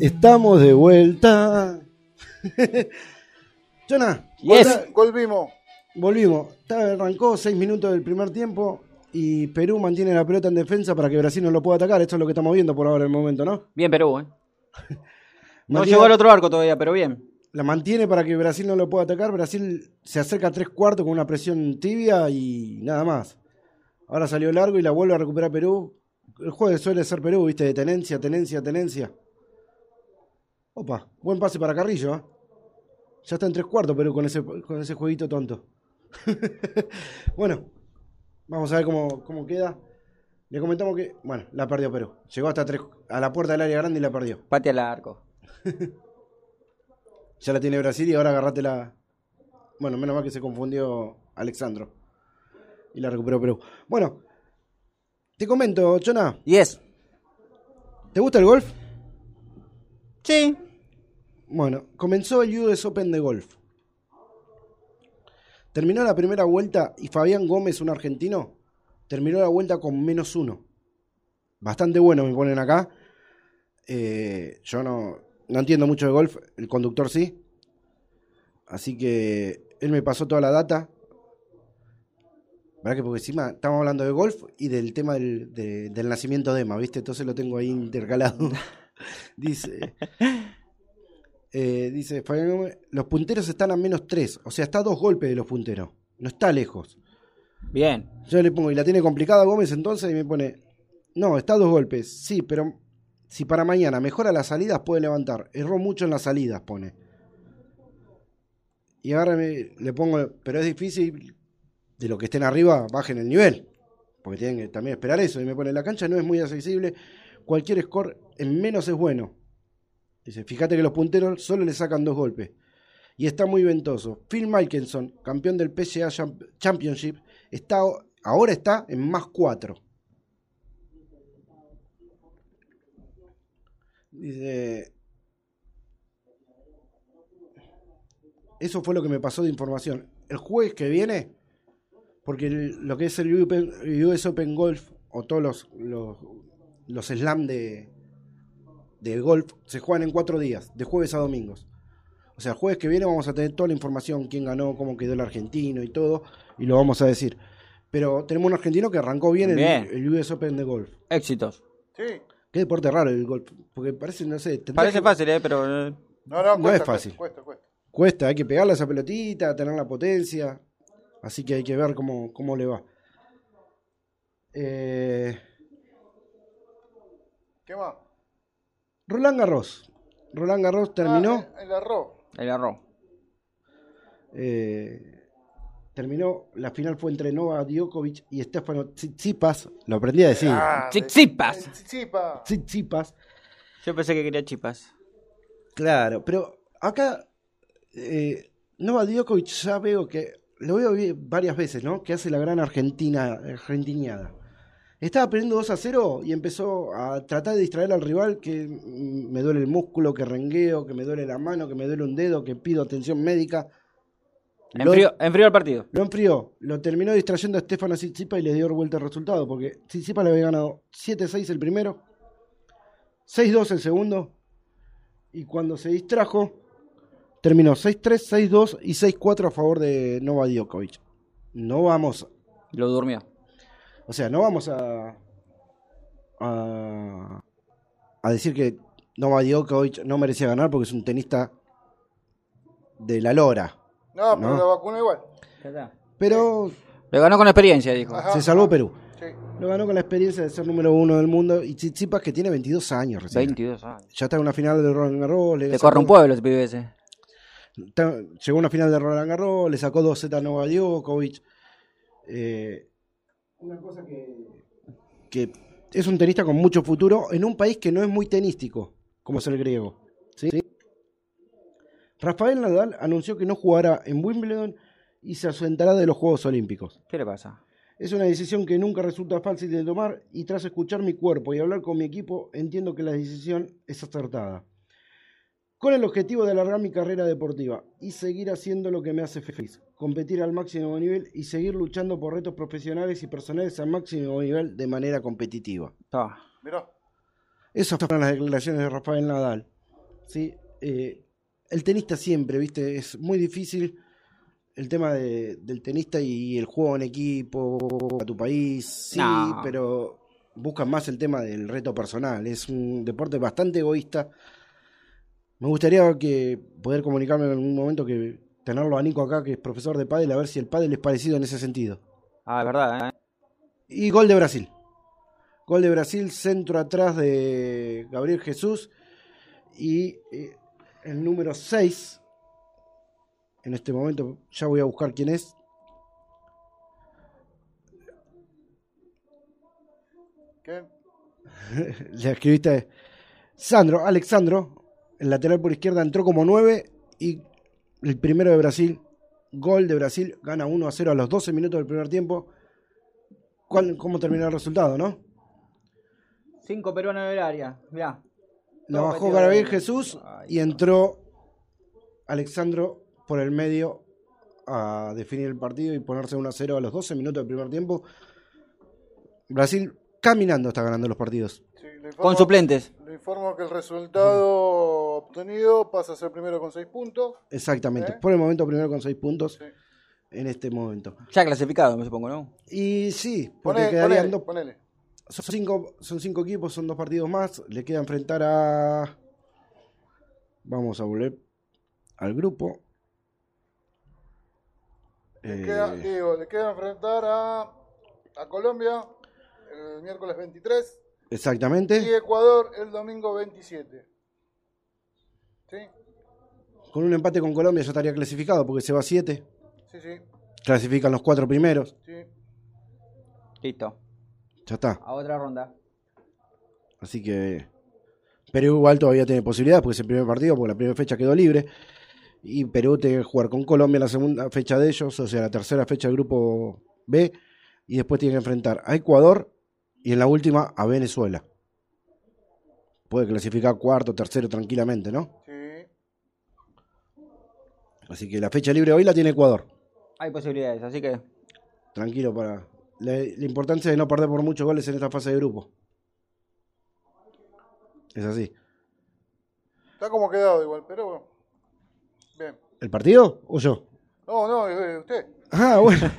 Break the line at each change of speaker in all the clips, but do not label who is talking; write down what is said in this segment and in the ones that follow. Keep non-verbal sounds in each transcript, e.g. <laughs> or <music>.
Estamos de vuelta. <laughs> Jonah,
Yes.
Volvimos.
volvimos. Arrancó seis minutos del primer tiempo y Perú mantiene la pelota en defensa para que Brasil no lo pueda atacar. Esto es lo que estamos viendo por ahora en el momento, ¿no?
Bien Perú, ¿eh? <laughs> No llegó al otro arco todavía, pero bien.
La mantiene para que Brasil no lo pueda atacar. Brasil se acerca a tres cuartos con una presión tibia y nada más. Ahora salió largo y la vuelve a recuperar Perú. El juego suele ser Perú, viste, de tenencia, tenencia, tenencia. Opa, buen pase para Carrillo, ¿eh? Ya está en tres cuartos Perú con ese, con ese jueguito tonto. <laughs> bueno, vamos a ver cómo, cómo queda. Le comentamos que, bueno, la perdió Perú. Llegó hasta tres, a la puerta del área grande y la perdió.
Pate al arco. <laughs>
Ya la tiene Brasil y ahora agarrate la. Bueno, menos mal que se confundió Alexandro. Y la recuperó Perú. Bueno, te comento, Chona,
Yes.
¿te gusta el golf?
Sí.
Bueno, comenzó el US Open de golf. Terminó la primera vuelta y Fabián Gómez, un argentino, terminó la vuelta con menos uno. Bastante bueno me ponen acá. Eh, yo no, no entiendo mucho de golf, el conductor sí. Así que él me pasó toda la data. ¿Verdad que porque encima estamos hablando de golf y del tema del, de- del nacimiento de Emma, ¿viste? Entonces lo tengo ahí intercalado. <laughs> Dice. Eh, dice Fabián Gómez, los punteros están a menos 3, o sea, está a dos golpes de los punteros, no está lejos.
Bien.
Yo le pongo, y la tiene complicada Gómez entonces, y me pone, no, está a dos golpes, sí, pero si para mañana mejora las salidas puede levantar, erró mucho en las salidas, pone. Y ahora me- le pongo, pero es difícil de lo que estén arriba, bajen el nivel, porque tienen que también esperar eso, y me pone, la cancha no es muy accesible, cualquier score en menos es bueno. Dice, fíjate que los punteros solo le sacan dos golpes. Y está muy ventoso. Phil Mickelson, campeón del PGA Champ- Championship, está, ahora está en más cuatro. Dice... Eso fue lo que me pasó de información. El jueves que viene, porque lo que es el US Open Golf, o todos los, los, los slam de, de golf se juegan en cuatro días, de jueves a domingos. O sea, el jueves que viene vamos a tener toda la información, quién ganó, cómo quedó el argentino y todo, y lo vamos a decir. Pero tenemos un argentino que arrancó bien, el-
Bien.
El, US Open de golf.
Éxitos.
Sí.
Qué deporte raro el golf, porque parece, no sé,
Parece
que-
fácil, ¿eh? Pero... eh,
No, no,
No
cuesta,
es fácil.
Cuesta, cuesta.
Cuesta, hay que pegarle a esa pelotita, tener la potencia, así que hay que ver cómo, cómo le va. Eh,
¿Qué más?
Roland Garros. Roland Garros terminó.
Ah, el, arroz.
el arroz.
Eh, terminó, la final fue entre Nova Djokovic y Stefano Tsitsipas, lo aprendí a decir,
Ah,
Tsitsipas.
Tsitsipas.
Tsitsipas,
Yo pensé que quería chipas.
claro, pero acá eh, Nova Djokovic ya veo que, lo veo varias veces, ¿no? Que hace la gran Argentina, argentiniada. Estaba perdiendo 2 a 0 y empezó a tratar de distraer al rival que me duele el músculo, que rengueo, que me duele la mano, que me duele un dedo, que pido atención médica.
Enfrió, enfrió el partido.
Lo enfrió, lo terminó distrayendo a Stefano Tsitsipas y le dio vuelta el resultado, porque Tsitsipas le había ganado 7-6 el primero, 6-2 el segundo, y cuando se distrajo, terminó 6-3, 6-2 y 6-4 a favor de Nova Djokovic. No vamos,
Lo durmió.
O sea, no vamos a, a, a decir que Nova Djokovic no merecía ganar porque es un tenista de la lora,
No, pero
No.
la vacuna igual.
pero
Le ganó con experiencia, dijo.
Ajá.
se salvó Perú.
Sí.
Lo ganó con la experiencia de ser número uno del mundo. Y Tsitsipas, que tiene 22 años recién.
22 años.
Ya está en una final de Roland Garros. Le
Te corre un pueblo ese pibe ese.
llegó a una final de Roland Garros. Le sacó dos Z a Nova Djokovic. Eh, una cosa que, que es un tenista con mucho futuro en un país que no es muy tenístico, como es el griego. ¿sí? Rafael Nadal anunció que no jugará en Wimbledon y se ausentará de los Juegos Olímpicos.
¿Qué le pasa?
Es una decisión que nunca resulta fácil de tomar y tras escuchar mi cuerpo y hablar con mi equipo entiendo que la decisión es acertada. Con el objetivo de alargar mi carrera deportiva y seguir haciendo lo que me hace feliz, competir al máximo nivel y seguir luchando por retos profesionales y personales al máximo nivel de manera competitiva.
Está.
Mirá.
Esas fueron las declaraciones de Rafael Nadal. ¿sí? Eh, el tenista siempre, ¿viste? Es muy difícil el tema de- del tenista y el juego en equipo, a tu país, sí,
No.
pero buscan más el tema del reto personal. Es un deporte bastante egoísta. Me gustaría que poder comunicarme en algún momento que tenerlo a Nico acá, que es profesor de pádel, a ver si el pádel es parecido en ese sentido.
Ah, es verdad, ¿eh?
Y gol de Brasil. Gol de Brasil, centro atrás de Gabriel Jesús. Y eh, el número 6. En este momento ya voy a buscar quién es.
¿Qué? <laughs>
Le escribiste Sandro, Alexandro. El lateral por izquierda entró como 9. Y el primero de Brasil. Gol de Brasil. Gana 1 a 0 a los 12 minutos del primer tiempo. ¿Cuál- ¿Cómo terminó el resultado, no?
Cinco peruanos en el área. Mirá.
La bajó Gabriel Jesús
Ay,
y entró Alexandro por el medio a definir el partido y ponerse 1 a 0 a los 12 minutos del primer tiempo. Brasil caminando está ganando los partidos.
Sí, informo-
Con suplentes.
Le informo que el resultado obtenido pasa a ser primero con 6 puntos.
Exactamente.
¿Eh?
Por el momento primero con 6 puntos
Sí.
en este momento.
Ya clasificado, me supongo, ¿no?
Y sí, porque quedarían
ponele,
dos-
ponele.
son cinco, son cinco equipos, son dos partidos más. Le queda enfrentar a. Vamos a volver al grupo.
Le
Eh,
queda, digo, le queda enfrentar a, a Colombia el miércoles 23 y
exactamente.
Ecuador el domingo 27. ¿Sí?
Con un empate con Colombia ya estaría clasificado porque se va a 7.
Sí, sí,
Clasifican los cuatro primeros.
sí.
Listo.
Ya está.
A otra ronda.
Así que. Perú igual todavía tiene posibilidades porque es el primer partido, porque la primera fecha quedó libre. Y Perú tiene que jugar con Colombia en la segunda fecha de ellos, o sea, la tercera fecha del grupo B. Y después tiene que enfrentar a Ecuador y en la última a Venezuela. Puede clasificar cuarto, tercero tranquilamente, ¿no?
Sí.
Así que la fecha libre hoy la tiene Ecuador.
Hay posibilidades, así que.
Tranquilo para. La, la importancia de no perder por muchos goles en esta fase de grupo. Es así.
Está como quedado igual, pero bueno. Bien.
¿El partido o yo?
No, no, eh, usted.
Ah, bueno.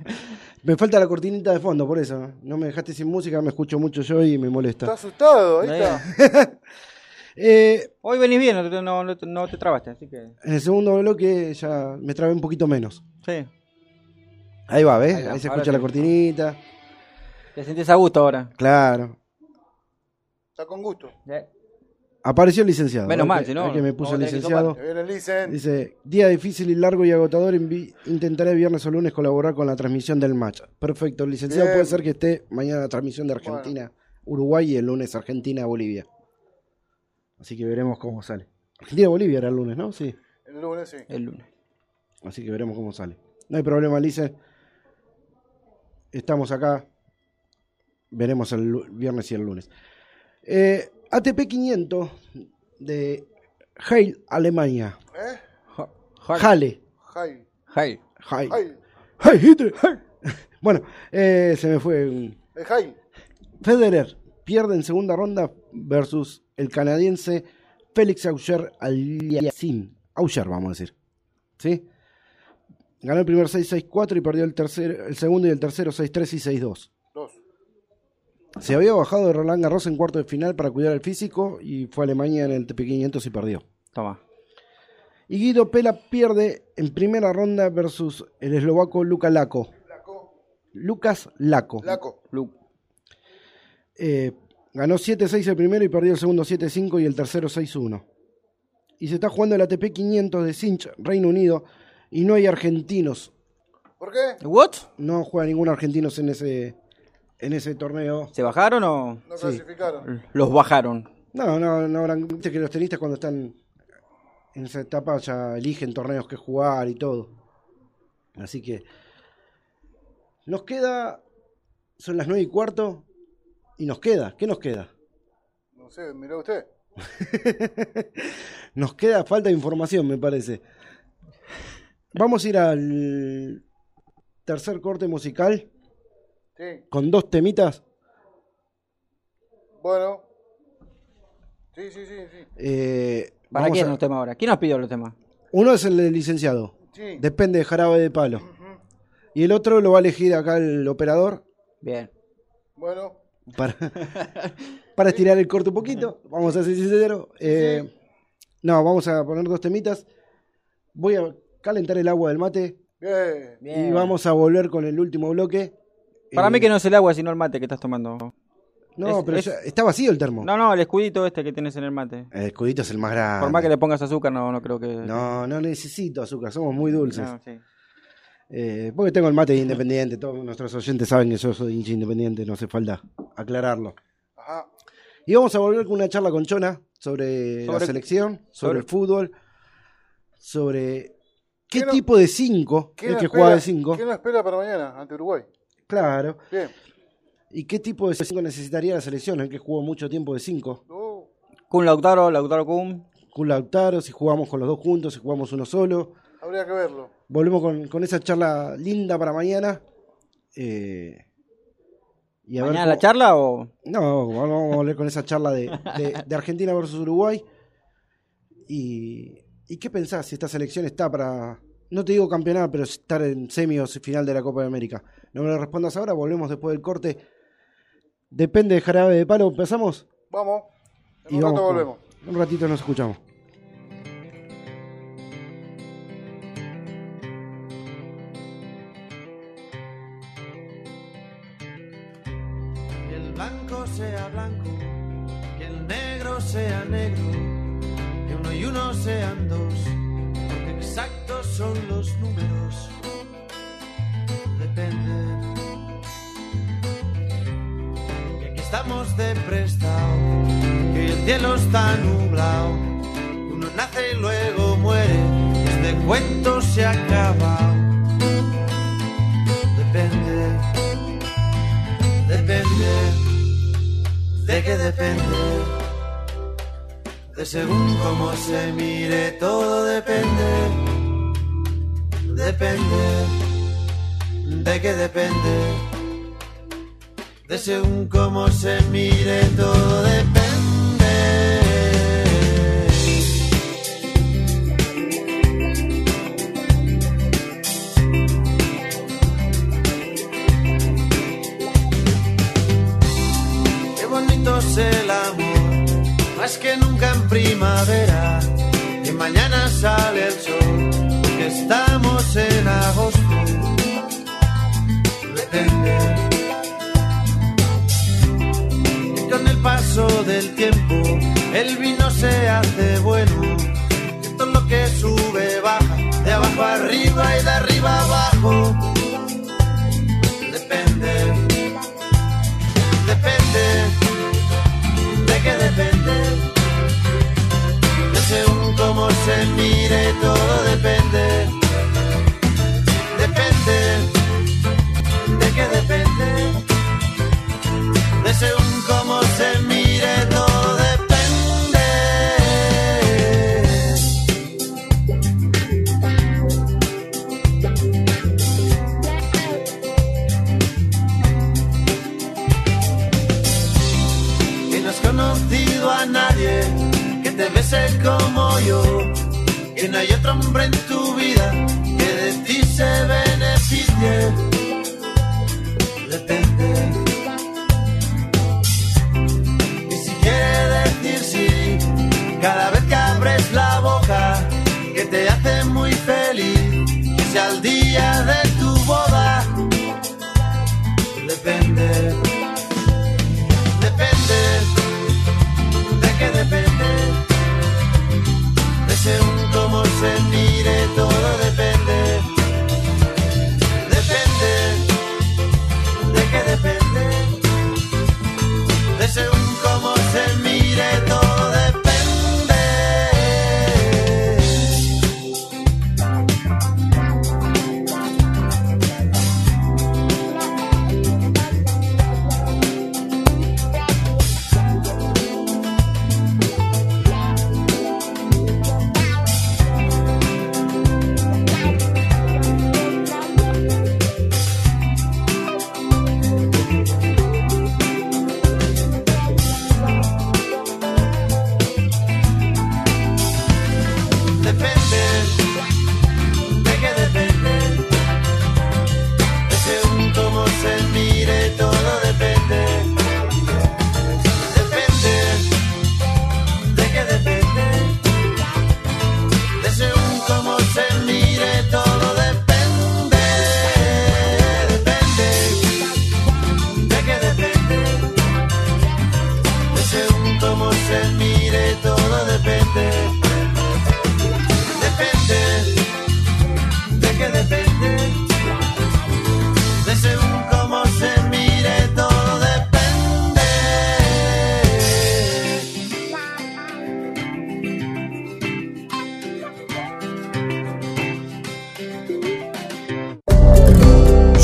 <laughs> me falta la cortinita de fondo, por eso. No me dejaste sin música, me escucho mucho yo y me
Está
molesta.
asustado, ahí está. <laughs>
Eh,
Hoy venís bien, no te, no, no te- no te trabaste, así que.
en el segundo bloque ya me trabé un poquito menos.
Sí.
Ahí va, ¿ves?
Ahí
Ahí, se escucha la cortinita.
Te sentís a gusto ahora.
Claro.
Está con gusto.
Eh,
Apareció el licenciado.
Menos mal,
Que-
si no,
que me puso el licenciado.
El.
Dice, día difícil y largo y agotador, intentaré viernes o lunes colaborar con la transmisión del match. Perfecto, el licenciado
Bien.
puede ser que esté mañana la transmisión de Argentina, Uruguay y el lunes Argentina, Bolivia. Así que veremos cómo sale. Argentina, Bolivia era el lunes, ¿no? Sí.
El lunes, sí.
el lunes.
Así que veremos cómo sale. No hay problema, Lice. Estamos acá. Veremos el viernes y el lunes. Eh, ATP 500 de Heil, Alemania.
¿Eh?
Halle. Heil. Heil, Hitler, Heil. <laughs> Bueno, eh, se me fue.
Jai.
Federer pierde en segunda ronda versus el canadiense Félix Auger Aliassime. Auger, vamos a decir. ¿Sí? Ganó el primer 6-6-4 y perdió el, tercer, el segundo y el tercero 6-3 y 6-2.
Dos.
Se había bajado de Roland Garros en cuarto de final para cuidar el físico y fue a Alemania en el TP500 y perdió.
Toma.
Y Guido Pela pierde en primera ronda versus el eslovaco Luka Lako.
Laco.
Lucas Lako.
Laco.
Lu.
Eh, ganó 7-6 el primero y perdió el segundo 7-5 y el tercero 6-1. Y se está jugando el ATP 500 de Cinch, Reino Unido, y no hay argentinos.
¿Por qué?
¿What?
No juega ningún argentino en ese, en ese torneo.
¿Se bajaron o
No
Sí.
clasificaron.
los bajaron?
No, no, no habrán. Viste que los tenistas cuando están en esa etapa ya eligen torneos que jugar y todo. Así que. Nos queda. Son las 9 y cuarto. Y nos queda. ¿Qué nos queda?
No sé, mirá usted. <laughs>
Nos queda falta de información, me parece. Vamos a ir al tercer corte musical
Sí.
con dos temitas.
Bueno. Sí, sí, sí, sí.
Eh,
¿Para
Vamos
quién
a-
los temas ahora? ¿Quién nos pidió los temas?
Uno es el del licenciado.
Sí.
Depende de jarabe de palo. Y el otro lo va a elegir acá el operador
Bien.
Bueno,
para, <laughs> para estirar el corte un poquito. Vamos a ser sinceros. Eh, no, vamos a poner dos temitas. Voy a calentar el agua del mate
bien.
Y vamos a volver con el último bloque.
Para
Eh,
mí que no es el agua, sino el mate que estás tomando.
No,
es-
pero
es-
está vacío el termo.
No, no, el escudito este que tienes en el mate.
El escudito es el más grande.
Por más que le pongas azúcar, no, no creo que.
No, no necesito azúcar, somos muy dulces.
No, sí.
Eh, porque tengo el mate independiente, todos nuestros oyentes saben que yo soy hincha independiente, no hace falta aclararlo.
Ajá.
Y vamos a volver con una charla con Chona sobre, la selección, sobre,
sobre-
el fútbol, sobre qué
¿Qué no-
tipo de cinco,
¿Quién
el
nos
que
espera-
juega de cinco,
¿Quién nos espera para mañana ante Uruguay?
claro,
Bien.
y qué tipo de cinco necesitaría la selección, el que jugó mucho tiempo de cinco,
Uh,
Kun Lautaro, Lautaro Kun.
con Lautaro, si jugamos con los dos juntos, si jugamos uno solo.
Habría que verlo.
Volvemos con, con esa charla linda para mañana. eh, y a ver
¿Mañana la
cómo-
charla o.?
No, vamos a volver con esa charla de, de- de Argentina versus Uruguay. Y, ¿Y qué pensás si esta selección está para, no te digo campeonar, pero estar en semi o final de la Copa de América? No me lo respondas ahora, volvemos después del corte. Depende de jarabe de palo, empezamos
Vamos. En
y
un
vamos
rato volvemos.
Un ratito nos escuchamos.
Son los números. Depende. Que aquí estamos de prestado, que el cielo está nublado, uno nace y luego muere, este cuento se acaba. Depende depende, de qué depende, de según cómo se mire, todo depende, depende, de qué depende, de según cómo se mire, todo depende. Qué bonito es el amor, más que nunca en primavera. Y mañana sale el sol, del tiempo, el vino se hace bueno. Que todo lo que sube baja, de abajo arriba y de arriba abajo. Depende depende, de qué depende, de según cómo se mire, todo depende,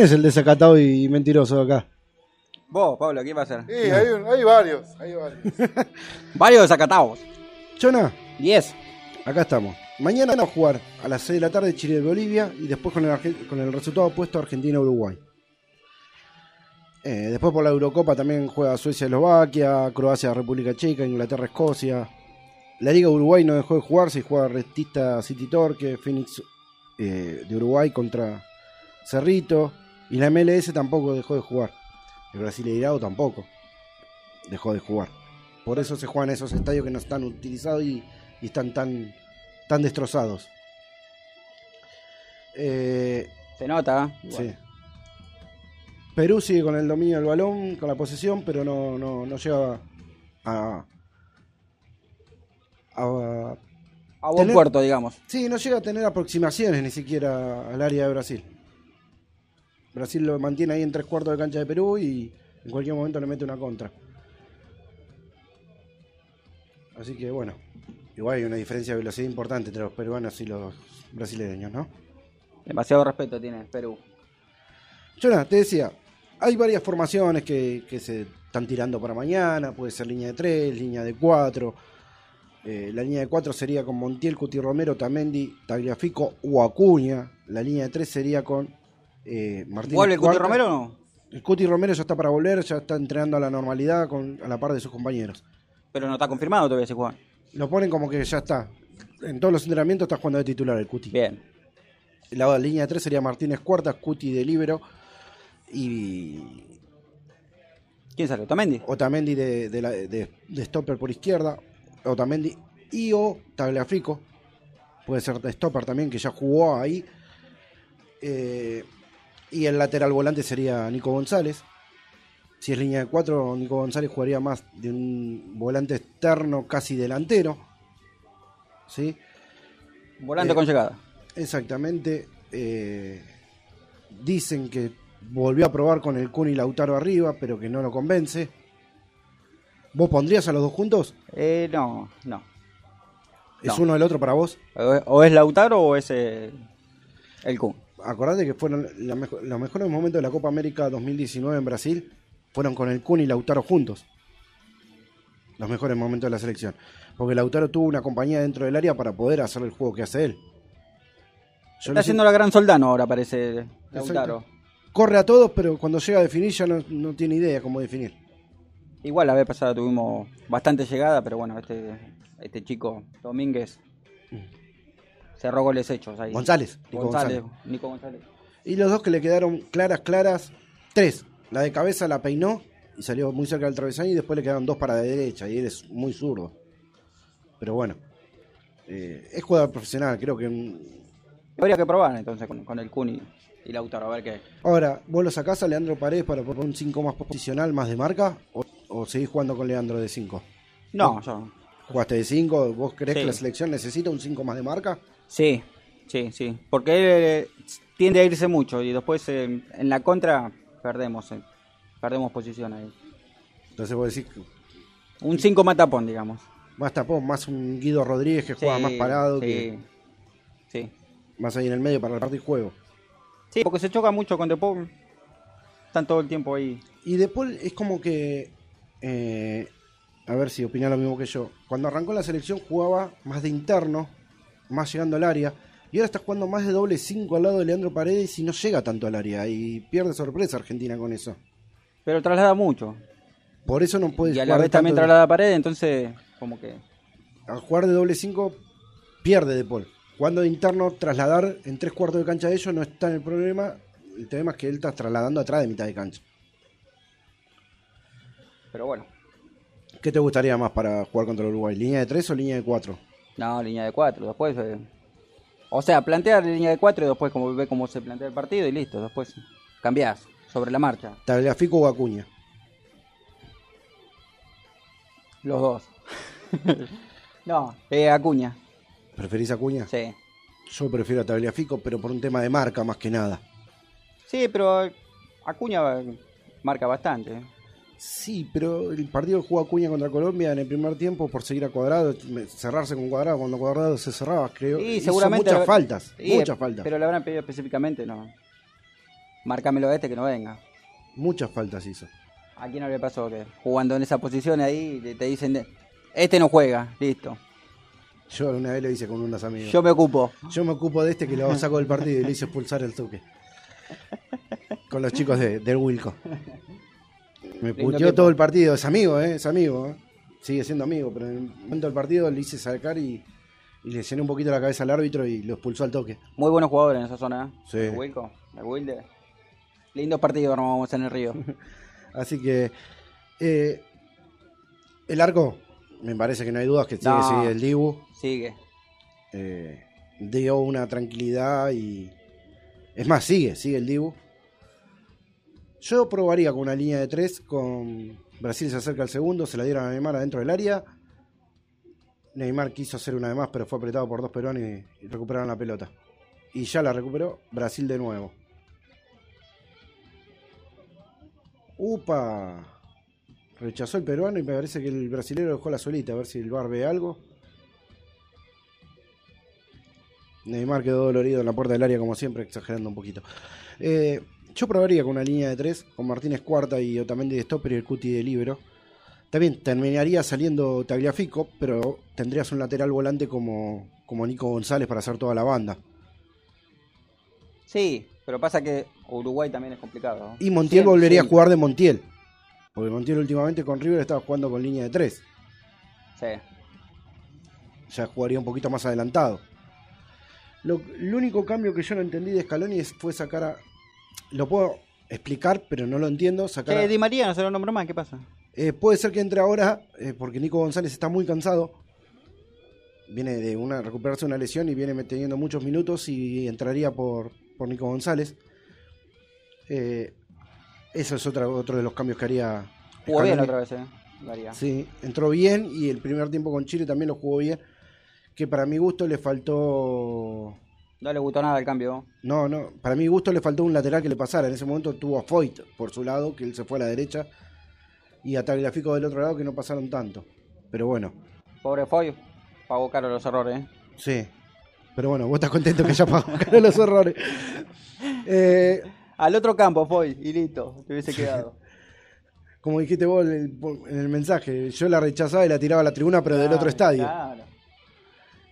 ¿Quién es el desacatado y mentiroso de acá?
Vos, Pablo, ¿quién va a ser?
Sí, hay, un- hay varios, hay varios. <laughs>
Varios desacatados.
Chona,
10.
acá estamos. Mañana vamos a jugar a las 6 de la tarde Chile-Bolivia y después con el, Arge- con el resultado opuesto Argentina-Uruguay. Eh, después por la Eurocopa también juega Suecia-Eslovaquia, Croacia-República Checa, Inglaterra-Escocia. La Liga Uruguay no dejó de jugar, se juega Retista City Torque, Phoenix eh, de Uruguay contra Cerrito. Y la MLS tampoco dejó de jugar. El Brasileirao tampoco dejó de jugar. Por eso se juegan esos estadios que no están utilizados y, y están tan, tan destrozados. Eh,
Se nota, ¿eh?
sí. Perú sigue con el dominio del balón, con la posesión, pero no, no, no llega a, a-
A buen
Tener-
puerto, digamos.
Sí, no llega a tener aproximaciones ni siquiera al área de Brasil. Brasil lo mantiene ahí en tres cuartos de cancha de Perú y en cualquier momento le mete una contra. Así que bueno, igual hay una diferencia de velocidad importante entre los peruanos y los brasileños, ¿no?
Demasiado respeto tiene Perú.
Jonah, te decía, hay varias formaciones que, que se están tirando para mañana, puede ser línea de 3, línea de 4. la línea de 4 sería con Montiel, Cuti Romero, Tamendi, Tagliafico o Acuña. La línea de 3 sería con eh, Martínez.
¿Vuelve el Cuti. Romero o no?
El Cuti Romero ya está para volver, ya está entrenando a la normalidad con, a la par de sus compañeros.
Pero no está confirmado todavía ese jugador.
Lo ponen como que ya está. En todos los entrenamientos está jugando de titular el Cuti.
Bien.
La línea de 3 sería Martínez Cuartas, Cuti de Libero y
¿Quién salió? ¿Tamendi?
Otamendi de, de, la- de- de stopper por izquierda, Otamendi y o Tagliafico, puede ser de stopper también, que ya jugó ahí. Eh, y el lateral volante sería Nico González. Si es línea de 4, Nico González jugaría más de un volante externo casi delantero. ¿Sí?
Volante
Eh,
con llegada.
Exactamente. eh, dicen que volvió a probar con el Kun y Lautaro arriba, pero que no lo convence. ¿Vos pondrías a los dos juntos?
Eh, no, no.
¿Es
No.
uno el otro para vos?
O es- Lautaro o es el Kun.
Acordate que fueron la los mejores momentos de la Copa América 2019 en Brasil fueron con el Kun y Lautaro juntos. Los mejores momentos de la selección. Porque Lautaro tuvo una compañía dentro del área para poder hacer el juego que hace él. Yo
Está haciendo la gran soldano ahora, parece Lautaro.
Exacto. Corre a todos, pero cuando llega a definir ya no, no tiene idea cómo definir.
Igual la vez pasada tuvimos bastante llegada, pero bueno, este, este chico Domínguez cerró goles hechos ahí.
González, Nico
González,
González.
Nico González.
Y los dos que le quedaron claras, claras, tres. La de cabeza la peinó y salió muy cerca del travesaño y después le quedaron dos para la derecha y él es muy zurdo. Pero bueno, eh, es jugador profesional, creo que...
Habría que probar entonces con, con el Kun y, Lautaro, a ver qué.
Ahora, ¿vos lo sacás a Leandro Paredes para poner un 5 más posicional, más de marca? ¿O, o seguís jugando con Leandro de 5?
No, yo.
¿Jugaste de 5? ¿Vos creés
Sí.
que la selección necesita un 5 más de marca?
Sí, sí, sí. Porque él eh, tiende a irse mucho y después eh, en la contra perdemos, eh, perdemos posición ahí.
Entonces vos decís que
Un 5 matapón, digamos.
más tapón, más un Guido Rodríguez que juega más parado,
sí,
que
Sí.
más ahí en el medio para repartir juego.
Sí, porque se choca mucho con De Paul. Están todo el tiempo ahí.
Y De Paul es como que. eh, a ver si opina lo mismo que yo. Cuando arrancó la selección jugaba más de interno, más llegando al área. Y ahora está jugando más de doble 5 al lado de Leandro Paredes y no llega tanto al área. Y pierde sorpresa Argentina con eso.
Pero traslada mucho.
Por eso no puede
Y a la vez también
tanto de-
traslada pared, entonces como que...
Al jugar de doble 5 pierde De Paul. Jugando de interno, trasladar en tres cuartos de cancha de ellos no está en el problema. El tema es que él está trasladando atrás de mitad de cancha.
Pero bueno.
¿Qué te gustaría más para jugar contra el Uruguay? ¿Línea de 3 o línea de 4?
No, línea de 4. Después... eh, O sea, plantear línea de 4 y después como ve cómo se plantea el partido y listo. Después cambiás sobre la marcha.
Tagliafico o Acuña.
Los dos. <laughs> no, eh, Acuña.
¿Preferís Acuña?
Sí.
Yo prefiero a Tagliafico, pero por un tema de marca más que nada.
Sí, pero Acuña va- marca bastante.
Sí, pero el partido que jugó Acuña contra Colombia en el primer tiempo por seguir a Cuadrado, cerrarse con Cuadrado, cuando Cuadrado se cerraba, creo.
Y
hizo
seguramente.
muchas faltas,
y,
muchas faltas,
Pero le habrán pedido específicamente, no. Márcamelo a este que no venga.
muchas faltas hizo.
¿A quién no le pasó que jugando en esa posición ahí te dicen, este no juega, listo.
Yo una vez lo hice con unos amigos.
Yo me ocupo.
Yo me ocupo de este que lo <laughs> saco del partido y le hice expulsar el toque. Con los chicos de, del Wilco. Me puteó todo el partido, es amigo, ¿eh? es amigo. ¿eh? Sigue siendo amigo, pero en el momento del partido le hice sacar y, y le llené un poquito la cabeza al árbitro y lo expulsó al toque.
Muy buenos jugadores en esa zona. ¿eh?
Sí.
El Wilco, el Wilde. Lindo partido armamos en el río. <laughs>
Así que eh, el arco, me parece que no hay dudas que sigue,
No.
sigue el Dibu.
Sigue.
eh, dio una tranquilidad y. Es más, sigue, sigue el Dibu. Yo probaría con una línea de tres, con Brasil se acerca al segundo, se la dieron a Neymar adentro del área. Neymar quiso hacer una de más, pero fue apretado por dos peruanos y, recuperaron la pelota. Y ya la recuperó Brasil de nuevo. Upa. Rechazó el peruano y me parece que el brasilero dejó la solita, a ver si el bar ve algo. Neymar quedó dolorido en la puerta del área, como siempre, exagerando un poquito. Eh, yo probaría con una línea de tres, con Martínez cuarta y Otamendi de stopper y el Cuti de libero. También terminaría saliendo Tagliafico, pero tendrías un lateral volante como, como Nico González para hacer toda la banda.
Sí, pero pasa que Uruguay también es complicado. ¿no?
Y Montiel volvería a jugar de Montiel. Porque Montiel últimamente con River estaba jugando con línea de tres.
Sí.
ya jugaría un poquito más adelantado. Lo, el único cambio que yo no entendí de Scaloni fue sacar a. Lo puedo explicar, pero no lo entiendo. Sacar a-
Eh, Di María no se lo nombró más, ¿qué pasa?
Eh, puede ser que entre ahora, eh, porque Nico González está muy cansado. Viene de una recuperarse de una lesión y viene teniendo muchos minutos y entraría por, por Nico González. Eh, eso es otra, otro de los cambios que haría.
Jugó bien
Scaloni.
otra vez, ¿eh? María.
Sí, entró bien y el primer tiempo con Chile también lo jugó bien. Que para mi gusto le faltó.
No le gustó nada el cambio.
No, no, para mi gusto le faltó un lateral que le pasara. En ese momento tuvo a Foyt por su lado, que él se fue a la derecha. Y a Tagliafico del otro lado, que no pasaron tanto. Pero bueno,
Pobre Foy, pagó caro los errores, ¿eh?
sí. Pero bueno, vos estás contento que ya pagó <laughs> caro los errores. Eh,
Al otro campo, Foy, y listo, te hubiese quedado. <laughs>
como dijiste vos en el, en el mensaje, yo la rechazaba y la tiraba a la tribuna, pero del otro estadio.
Claro.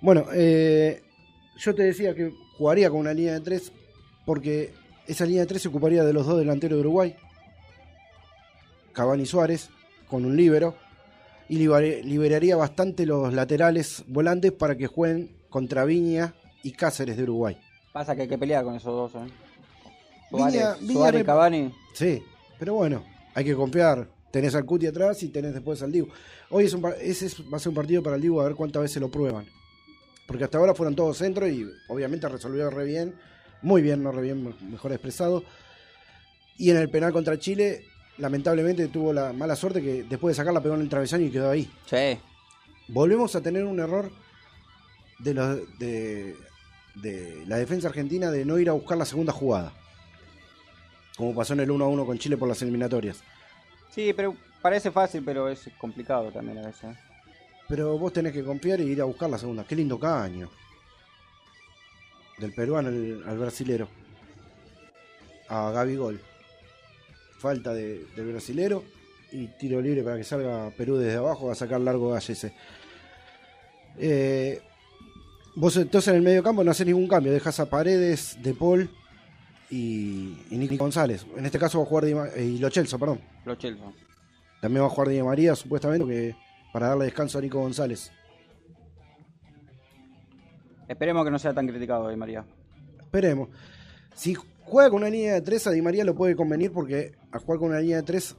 Bueno, eh, yo te decía que jugaría con una línea de tres porque esa línea de tres se ocuparía de los dos delanteros de Uruguay, Cavani y Suárez, con un líbero, y liberaría bastante los laterales volantes para que jueguen contra Viña y Cáceres de Uruguay.
Pasa que hay que pelear con esos dos, ¿eh? Suárez,
Viña
Suárez y Cavani.
Sí, pero bueno, hay que confiar. Tenés al Cuti atrás y tenés después al Dibu. Hoy es un, ese es- va a ser un partido para el Dibu a ver cuántas veces lo prueban. Porque hasta ahora fueron todos centro y obviamente resolvió re bien. Muy bien, no re bien, me- mejor expresado. Y en el penal contra Chile, lamentablemente tuvo la mala suerte que después de sacarla pegó en el travesaño y quedó ahí.
Sí.
Volvemos a tener un error de, los, de, de la defensa argentina de no ir a buscar la segunda jugada. Como pasó en el 1 a 1 con Chile por las eliminatorias.
Sí, pero parece fácil, pero es complicado también a veces.
Pero vos tenés que confiar y ir a buscar la segunda. Qué lindo caño. Del peruano al, al brasilero. A Gaby Gol. Falta de- del brasilero. Y tiro libre para que salga Perú desde abajo. Va a sacar largo Gallese. Eh, vos entonces en el medio campo no haces ningún cambio. Dejas a Paredes, De Paul y, y Nicky González. En este caso va a jugar Di eh, y Lo Celso, perdón.
Los Chelsea.
También va a jugar Di María, supuestamente, que para darle descanso a Nico González.
Esperemos que no sea tan criticado Di María.
Esperemos. Si juega con una línea de 3, a Di María lo puede convenir porque a jugar con una línea de 3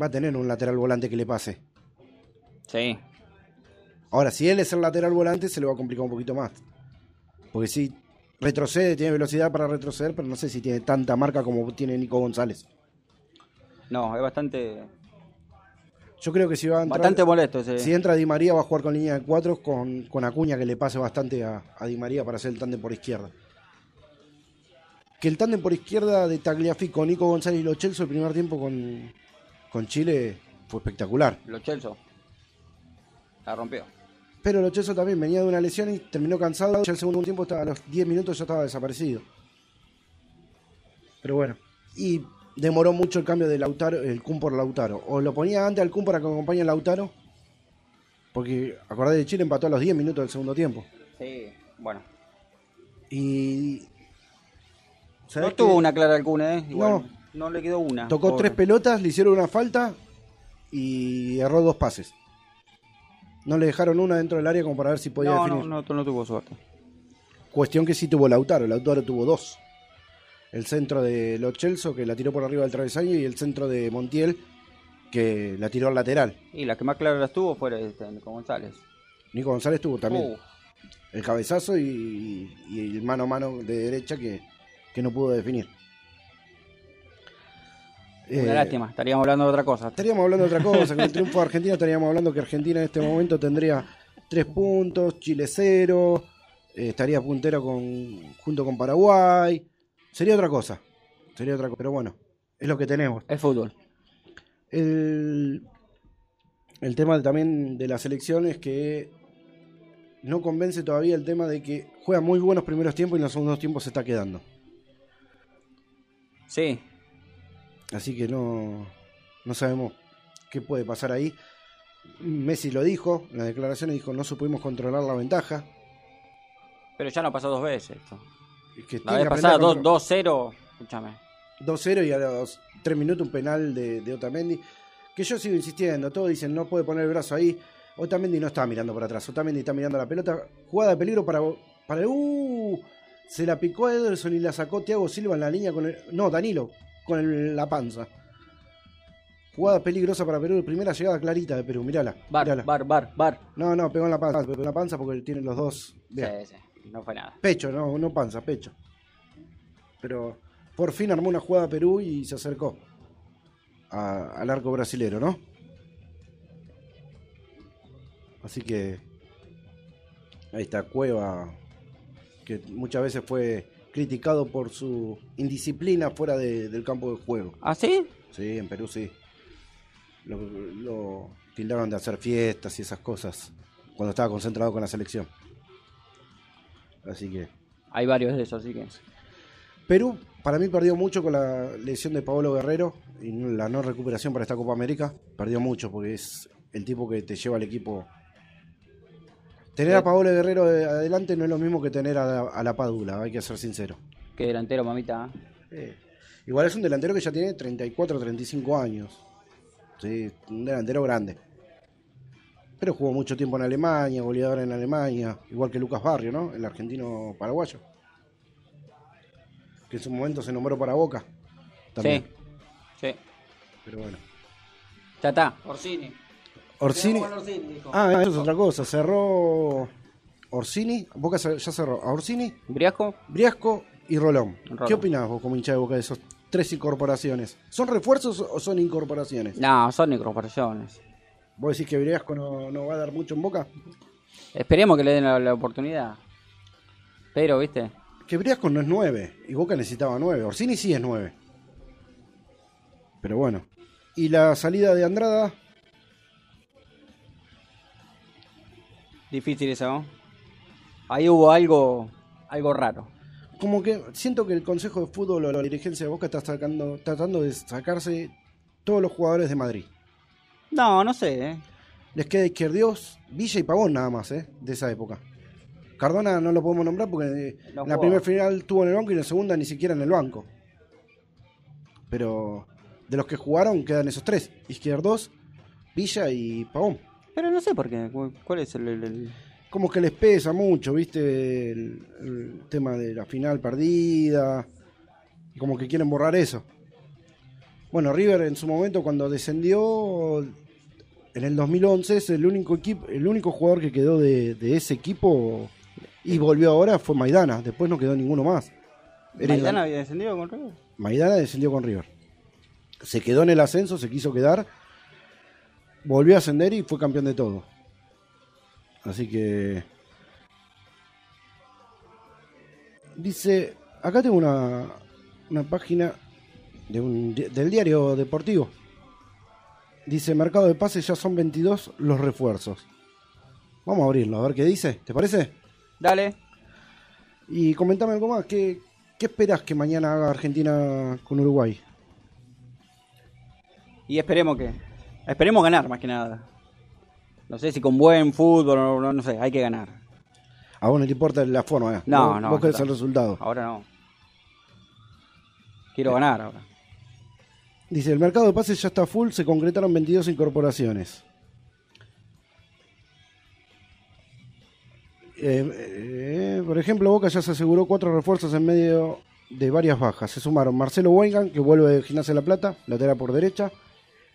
va a tener un lateral volante que le pase.
Sí.
Ahora, si él es el lateral volante, se le va a complicar un poquito más. Porque si retrocede, tiene velocidad para retroceder, pero no sé si tiene tanta marca como tiene Nico González.
No, es bastante
Yo creo que si va a entrar,
bastante molesto ese.
si entra Di María va a jugar con línea de 4 con, con Acuña que le pase bastante a, a Di María para hacer el tándem por izquierda. Que el tándem por izquierda de Tagliafico, Nico González y Lo Celso el primer tiempo con, con Chile fue espectacular.
Lo Chelsea. La rompió.
Pero Lo Celso también venía de una lesión y terminó cansado. Ya el segundo tiempo, estaba, a los 10 minutos ya estaba desaparecido. Pero bueno. Y demoró mucho el cambio de Lautaro, el Kun por Lautaro. O lo ponía antes al Kun para que acompañe a Lautaro. Porque acordate de Chile empató a los 10 minutos del segundo tiempo.
Sí, bueno.
Y. ¿sabés
No tuvo una clara alguna, ¿eh? Igual,
No.
no. le quedó una.
Tocó tres pelotas, le hicieron una falta y erró dos pases. No le dejaron una dentro del área como para ver si podía
No,
definir.
no, no, no tuvo suerte.
Cuestión que sí tuvo Lautaro. Lautaro tuvo dos. El centro de Lo Celso, que la tiró por arriba del travesaño, y el centro de Montiel, que la tiró al lateral.
Y la que más clara las tuvo fue este, Nico González.
Nico González tuvo también
Uh,
el cabezazo y, y el mano a mano de derecha que, que no pudo definir.
una
Eh,
lástima, estaríamos hablando de otra cosa.
Estaríamos hablando de otra cosa. Con el <laughs> triunfo de Argentina estaríamos hablando que Argentina en este momento tendría tres puntos, Chile cero, eh, estaría puntero con, junto con Paraguay. Sería otra cosa. Sería otra cosa. Pero bueno, es lo que tenemos.
El fútbol.
El, el tema también de la selección es que no convence todavía el tema de que juega muy buenos primeros tiempos y en los segundos tiempos se está quedando.
Sí,
Así que no, no sabemos qué puede pasar ahí. Messi lo dijo, en las declaraciones dijo no supimos controlar la ventaja.
pero ya no pasó dos veces esto.
Que
La vez pasada
aprender a
2-0, escúchame.
controlar. 2-0 y a los 3 minutos un penal de, de Otamendi. Que yo sigo insistiendo, todos dicen no puede poner el brazo ahí. Otamendi no está mirando para atrás, Otamendi está mirando la pelota. Jugada de peligro para, para. ¡Uh! Se la picó a Ederson y la sacó Thiago Silva en la línea con el... No, Danilo, con el- la panza. Jugada peligrosa para Perú, primera llegada clarita de Perú, mirala.
Bar,
mirala.
bar, bar, bar.
No, no, pegó en la panza, pegó en la panza porque tienen los dos. Bien.
Sí, sí, no fue nada.
Pecho, no, no panza, pecho. Pero por fin armó una jugada Perú y se acercó a- al arco brasilero, ¿no? Así que ahí está Cueva, que muchas veces fue criticado por su indisciplina fuera de- del campo de juego.
¿Ah, sí?
Sí, en Perú sí. Lo, lo tildaron de hacer fiestas y esas cosas cuando estaba concentrado con la selección. Así que.
Hay varios de esos, así que.
Perú, para mí, perdió mucho con la lesión de Pablo Guerrero y la no recuperación para esta Copa América. Perdió mucho porque es el tipo que te lleva al equipo. Tener a Pablo Guerrero de- adelante no es lo mismo que tener a, la- a la Padula, hay que ser sincero.
Qué delantero, mamita.
Eh, igual es un delantero que ya tiene 34 35 años. Sí, un delantero grande. Pero jugó mucho tiempo en Alemania, goleador en Alemania, igual que Lucas Barrio, ¿no? El argentino paraguayo. Que en su momento se nombró para Boca. También.
Sí. Sí.
Pero bueno.
Ya está. Orsini.
Orsini. Ah, eso es otra cosa. Cerró Orsini. Boca ya cerró. A Orsini,
Briasco.
Briasco y Rolón.
Rolón.
¿Qué opinás vos como hincha de Boca de esos tres incorporaciones? ¿Son refuerzos o son incorporaciones?
No, son incorporaciones.
¿Vos decís que Briasco no, no va a dar mucho en Boca?
Esperemos que le den la, la oportunidad. Pero, viste,
Que Briasco no es 9 y Boca necesitaba 9. Orsini sí es 9. Pero bueno. Y la salida de Andrada,
difícil eso, ¿no? Ahí hubo algo, algo raro.
como que siento que el Consejo de Fútbol o la dirigencia de Boca está sacando, tratando de sacarse todos los jugadores de Madrid.
No, no sé, ¿eh?
Les queda Izquierdios, Villa y Pavón nada más, ¿eh? De esa época. Cardona no lo podemos nombrar porque eh,
No
en la
jugaba.
primera final estuvo en el banco y en la segunda ni siquiera en el banco. Pero de los que jugaron quedan esos tres: Izquierdos, Villa y Pavón.
Pero no sé por qué. ¿Cu- ¿Cuál es el...? el- el-
Como que les pesa mucho, ¿viste? El, el tema de la final perdida. Como que quieren borrar eso. Bueno, River en su momento cuando descendió en el 2011 es el único equipo, el único jugador que quedó de, de ese equipo y volvió ahora fue Maidana. Después no quedó ninguno más. Era
¿Maidana había descendido con River?
Maidana descendió con River. Se quedó en el ascenso, se quiso quedar. Volvió a ascender y fue campeón de todo. Así que. Dice. Acá tengo una, una página de un, di- del diario deportivo. Dice, mercado de pases ya son 22 los refuerzos. Vamos a abrirlo, a ver qué dice. ¿Te parece?
Dale.
Y comentame algo más. ¿Qué, qué esperás que mañana haga Argentina con Uruguay?
Y esperemos que. Esperemos ganar más que nada. No sé si con buen fútbol no, no sé, hay que ganar.
A vos no te importa la forma, ¿eh?
No,
Vos-
no,
Vos querés el resultado.
Ahora no. Quiero ganar ahora.
Dice, el mercado de pases ya está full, se concretaron 22 incorporaciones. Eh, eh, por ejemplo, Boca ya se aseguró cuatro refuerzos en medio de varias bajas. Se sumaron Marcelo Weigand, que vuelve de Gimnasia de La Plata, lateral por derecha,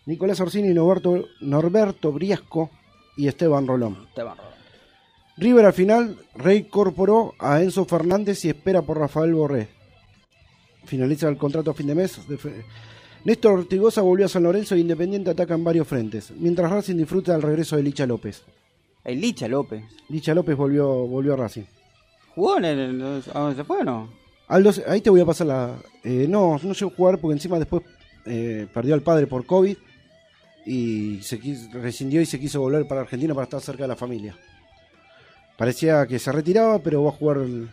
Nicolás Orsini, Norberto, Norberto Briasco y Esteban Rolón.
A robar.
River al final reincorporó a Enzo Fernández y espera por Rafael Borré. Finaliza el contrato a fin de mes. Néstor Ortigosa volvió a San Lorenzo e Independiente ataca en varios frentes, mientras Racing disfruta del regreso de Licha López.
El Licha López.
Licha López volvió, volvió a Racing.
¿Jugó en el, a dónde se fue o no?
Aldo, ahí te voy a pasar la... eh, no, no llegó a jugar porque encima después eh, perdió al padre por COVID y se quis- rescindió y se quiso volver para Argentina para estar cerca de la familia. Parecía que se retiraba, pero va a jugar el-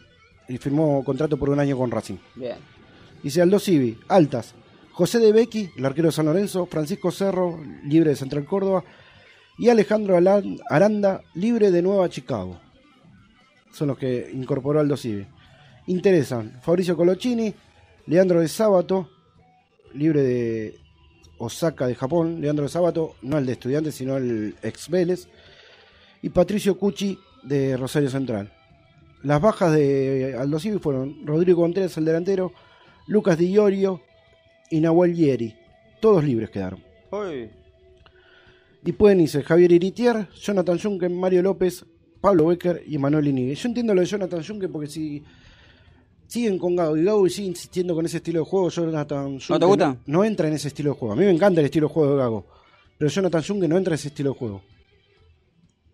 y firmó contrato por un año con Racing.
Bien.
Dice Aldo Civi, altas. José de Becky, el arquero de San Lorenzo, Francisco Cerro, libre de Central Córdoba, y Alejandro Aranda, libre de Nueva Chicago. Son los que incorporó Aldo Civi. Interesan Fabricio Colochini, Leandro de Sábato, libre de Osaka de Japón, Leandro de Sábato, no el de estudiantes, sino el ex Vélez, y Patricio Cucci de Rosario Central. Las bajas de Aldo Civi fueron Rodrigo Contreras, el delantero, Lucas Di Iorio y Nahuel Yeri. Todos libres quedaron.
Uy.
Y pueden irse Javier Iritier, Jonathan Juncken, Mario López, Pablo Becker y Manuel Inigue. Yo entiendo lo de Jonathan Juncken porque si siguen con Gago y Gago sigue insistiendo con ese estilo de juego, Jonathan Juncken
te gusta?
no entra en ese estilo de juego. A mí me encanta el estilo de juego de Gago, pero Jonathan Juncken no entra en ese estilo de juego.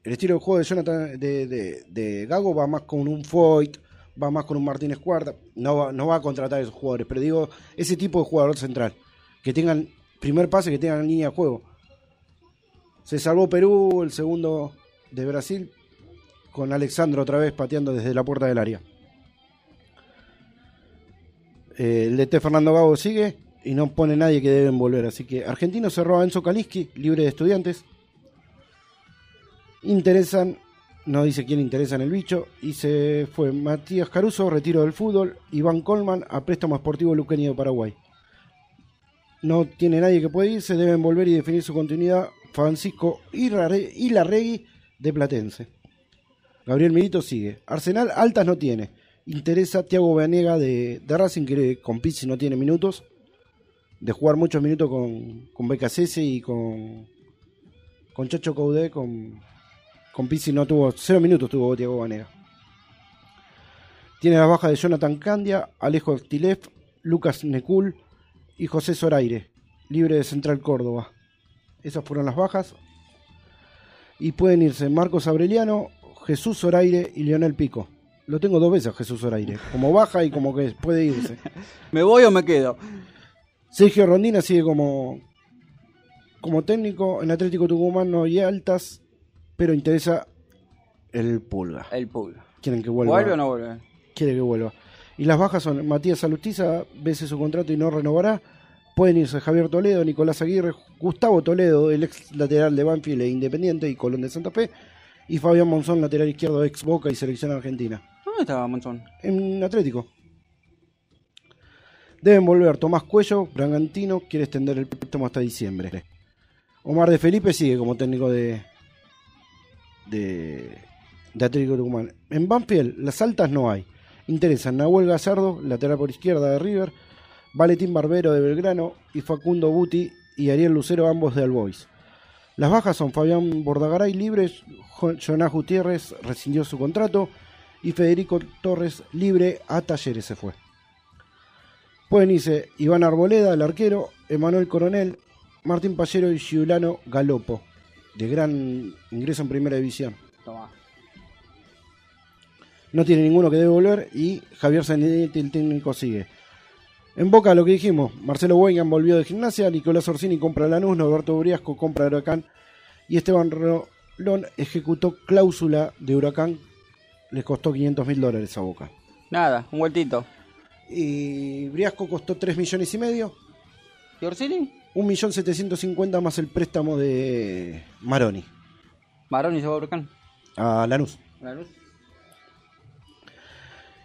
El estilo de juego de Jonathan de, de- de Gago va más con un Foyt, va más con un Martínez Cuarta, no va, no va a contratar a esos jugadores, pero digo, ese tipo de jugador central, que tengan primer pase, que tengan línea de juego. Se salvó Perú, el segundo de Brasil, con Alexandro otra vez pateando desde la puerta del área. Eh, el DT Fernando Gago sigue y no pone nadie que deben volver. Así que Argentino cerró a Enzo Kaliski, libre de estudiantes. Interesan, no dice quién interesa en el bicho. Y se fue Matías Caruso, retiro del fútbol. Iván Colman, a préstamo esportivo luqueño de Paraguay. No tiene nadie que pueda irse, deben volver y definir su continuidad. Francisco Ilarregui de Platense. Gabriel Milito sigue. Arsenal altas no tiene. Interesa Tiago Banega de, de Racing, que con Pizzi no tiene minutos. De jugar muchos minutos con, con y con, con Chacho Caudé. Con, con Pizzi no tuvo. Cero minutos tuvo Tiago Banega. Tiene las bajas de Jonathan Candia, Alejo Tilef, Lucas Necul y José Zoraire, libre de Central Córdoba. Esas fueron las bajas. Y pueden irse Marcos Aureliano, Jesús Zoraire y Leonel Pico. Lo tengo dos veces a Jesús Zoraire, como baja y como que puede irse. <laughs>
¿Me voy o me quedo?
Sergio Rondina sigue como, como técnico en Atlético Tucumán, no hay altas, pero interesa el Pulga.
El pool.
Quieren que vuelva.
¿Vuelve o no vuelve?
quiere que vuelva. Y las bajas son Matías Salustiza, vence su contrato y no renovará. Pueden irse Javier Toledo, Nicolás Aguirre, Gustavo Toledo, el ex lateral de Banfield e Independiente y Colón de Santa Fe. Y Fabián Monzón, lateral izquierdo, ex Boca y selección argentina.
¿Dónde estaba Monzón?
En Atlético. Deben volver Tomás Cuello, Bragantino, quiere extender el préstamo hasta diciembre. Omar de Felipe sigue como técnico de, de, de Atlético Tucumán. En Banfield, las altas no hay. Interesan Nahuel Gazardo, lateral por izquierda de River, Valentín Barbero de Belgrano y Facundo Buti y Ariel Lucero, ambos de Albois. Las bajas son Fabián Bordagaray libre, Jo- Jonás Gutiérrez rescindió su contrato y Federico Torres libre a Talleres se fue. Pueden irse Iván Arboleda, el arquero, Emanuel Coronel, Martín Pallero y Giuliano Galopo, de gran ingreso en primera división.
Toma.
No tiene ninguno que debe volver y Javier Zanetti, el técnico, sigue. En Boca lo que dijimos, Marcelo Weigand volvió de gimnasia, Nicolás Orsini compra Lanús, Norberto Briasco compra Huracán y Esteban Rolón ejecutó cláusula de Huracán, les costó 500 mil dólares a Boca.
Nada, un vueltito.
Y Briasco costó 3 millones y medio,
¿Y Orsini?
1.750.000 más el préstamo de Maroni
Maroni se va a Huracán.
a Lanús.
La luz.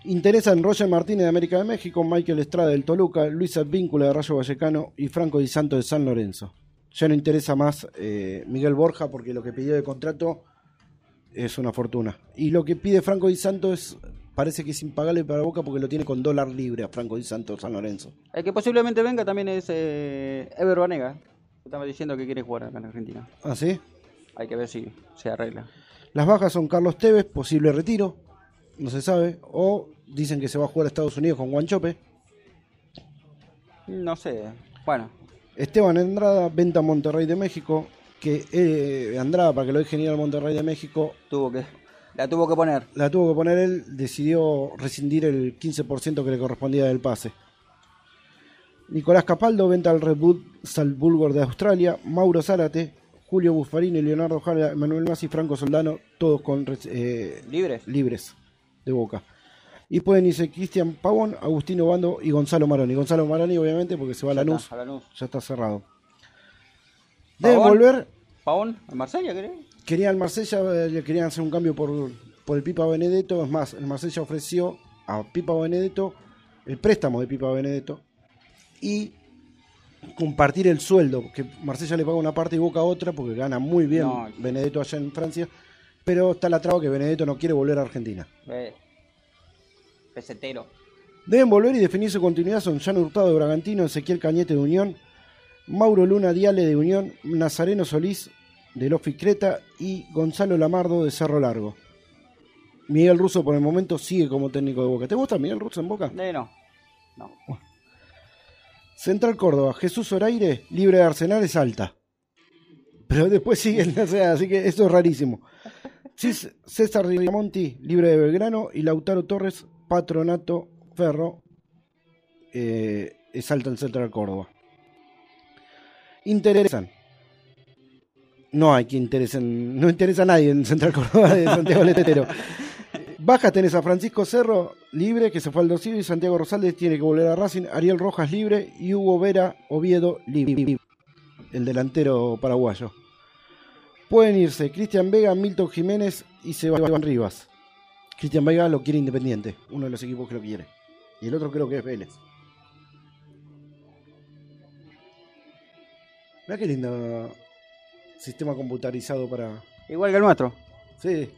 Interesan Roger Martínez de América de México, Michael Estrada del Toluca, Luis Advíncula de Rayo Vallecano y Franco Di Santo de San Lorenzo. Ya no interesa más eh, Miguel Borja porque lo que pidió de contrato es una fortuna. Y lo que pide Franco Di Santo es, parece que es impagable para Boca porque lo tiene con dólar libre a Franco Di Santo San Lorenzo.
El que posiblemente venga también es eh, Ever Banega. Estaba diciendo que quiere jugar acá en Argentina.
¿Ah, sí?
Hay que ver si se arregla.
Las bajas son Carlos Tevez, posible retiro, no se sabe. O dicen que se va a jugar a Estados Unidos con Guanchope.
No sé. Bueno,
Esteban Andrada, venta a Monterrey de México. Que eh, Andrada, para que lo deje ir al Monterrey de México,
tuvo que la tuvo que poner.
la tuvo que poner él. Decidió rescindir el 15% que le correspondía del pase. Nicolás Capaldo, venta al Red Bull Salzburgo de Australia. Mauro Zárate, Julio Buffarini, Leonardo Jara, Manuel Masi, Franco Soldano, todos con eh,
Libre.
libres de boca. Y pueden irse Cristian Pavón, Agustino Bando y Gonzalo Maroni. Gonzalo Maroni, obviamente, porque se va a
Ya
Lanús,
está, a Lanús.
ya está cerrado. Deben
Pavón.
volver.
Pavón, en Marsella, ¿querés?
Querían Marsella, eh, le querían hacer un cambio por, por el Pipa Benedetto. Es más, el Marsella ofreció a Pipa Benedetto el préstamo de Pipa Benedetto y compartir el sueldo, que Marsella le paga una parte y Boca otra, porque gana muy bien
No.
Benedetto allá en Francia. Pero está la traba que Benedetto no quiere volver a Argentina.
Eh, pesetero.
Deben volver y definir su continuidad son Jan Hurtado de Bragantino, Ezequiel Cañete de Unión, Mauro Luna Diale de Unión, Nazareno Solís de Lofi Creta y Gonzalo Lamardo de Cerro Largo. Miguel Russo por el momento sigue como técnico de Boca. ¿Te gusta Miguel Russo en Boca?
Eh, no. No.
Central Córdoba, Jesús Oraire, libre de Arsenal es alta. Pero después siguen, <laughs> o sea, así que esto es rarísimo. César Riamonti, libre de Belgrano, y Lautaro Torres, Patronato Ferro, eh, es alta en Central Córdoba. Interesan. No hay que interesen, no interesa a nadie en Central Córdoba de Santiago Letetero. <laughs> Baja tenés a Francisco Cerro, libre, que se fue al Dosido, y Santiago Rosales tiene que volver a Racing, Ariel Rojas libre y Hugo Vera Oviedo libre, el delantero paraguayo. Pueden irse Cristian Vega, Milton Jiménez y Sebastián Rivas. Cristian Vega lo quiere Independiente, uno de los equipos que lo quiere. Y el otro creo que es Vélez. Mira qué lindo sistema computarizado para,
Igual que el nuestro.
Sí.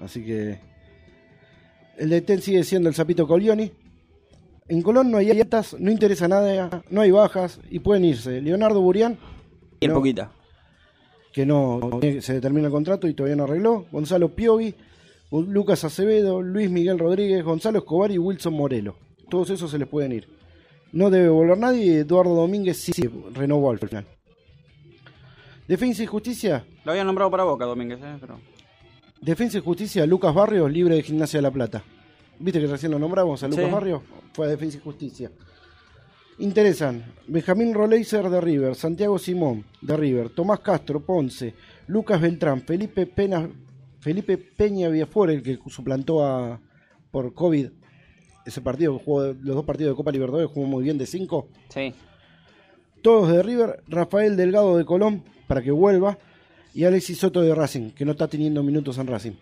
Así que. El de Ten sigue siendo el Zapito Colioni. En Colón no hay altas, no interesa nada, no hay bajas y pueden irse. Leonardo Burián,
Y el
No.
poquita.
que no se determina el contrato y todavía no arregló. Gonzalo Piovi, Lucas Acevedo, Luis Miguel Rodríguez, Gonzalo Escobar y Wilson Morelo. Todos esos se les pueden ir. No debe volver nadie y Eduardo Domínguez sí renovó al final. Defensa y Justicia,
Lo habían nombrado para Boca, Domínguez, ¿eh? Pero...
Defensa y Justicia, Lucas Barrios, libre de Gimnasia de la Plata. ¿Viste que recién lo nombramos a Lucas
Sí.
Barrios? Fue a Defensa y Justicia. Interesan Benjamín Roleiser de River, Santiago Simón de River, Tomás Castro, Ponce, Lucas Beltrán, Felipe Pena, Felipe Peña Villafuera, el que suplantó a por COVID ese partido, jugó los dos partidos de Copa Libertadores, jugó muy bien de cinco.
Sí.
Todos de River, Rafael Delgado de Colón, para que vuelva, y Alexis Soto de Racing, que no está teniendo minutos en Racing.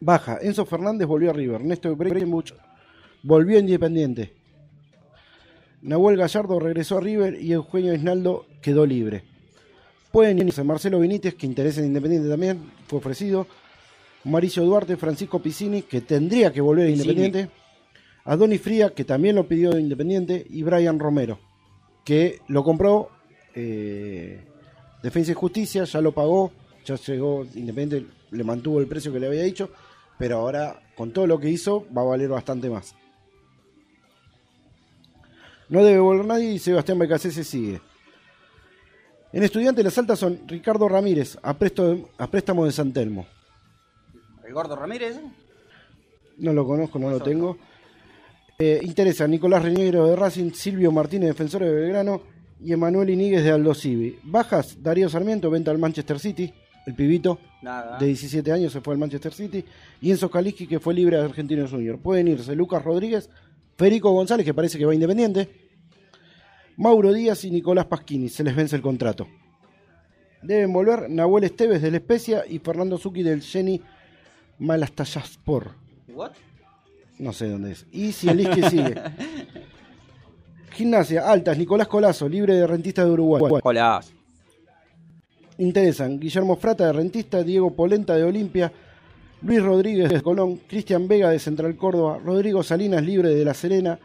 Baja, Enzo Fernández volvió a River, Néstor Bregenbuch volvió a Independiente. Nahuel Gallardo regresó a River y Eugenio Isnaldo quedó libre. Pueden irse Marcelo Benítez, que interesa en Independiente también, fue ofrecido. Mauricio Duarte, Francisco Piscini, que tendría que volver a
Piscini.
Independiente. Adoni Fría, que también lo pidió de Independiente. Y Brian Romero, que lo compró eh, Defensa y Justicia, ya lo pagó, ya llegó Independiente, le mantuvo el precio que le había dicho, pero ahora con todo lo que hizo va a valer bastante más. No debe volver nadie y Sebastián Becasese sigue. En estudiante las altas son Ricardo Ramírez, a, presto- a préstamo de San Telmo.
El gordo Ramírez.
No lo conozco, no lo tengo. Eh, interesa Nicolás Reñero de Racing, Silvio Martínez, defensor de Belgrano y Emanuel Iníguez de Aldo Civi. Bajas, Darío Sarmiento, venta al Manchester City, el pibito
Nada.
de 17 años se fue al Manchester City. Y Enzo Kaliski, que fue libre de Argentinos Junior. Pueden irse Lucas Rodríguez, Federico González, que parece que va independiente, Mauro Díaz y Nicolás Pasquini. Se les vence el contrato. Deben volver Nahuel Esteves del Especia y Fernando Zucchi del Jenny Malastayaspor.
¿What?
No sé dónde es. Y si el que sigue. <laughs> Gimnasia, Altas, Nicolás Colazo, libre de rentista de Uruguay.
Hola.
Interesan Guillermo Frata de Rentista, Diego Polenta de Olimpia, Luis Rodríguez de Colón, Cristian Vega de Central Córdoba, Rodrigo Salinas libre de La Serena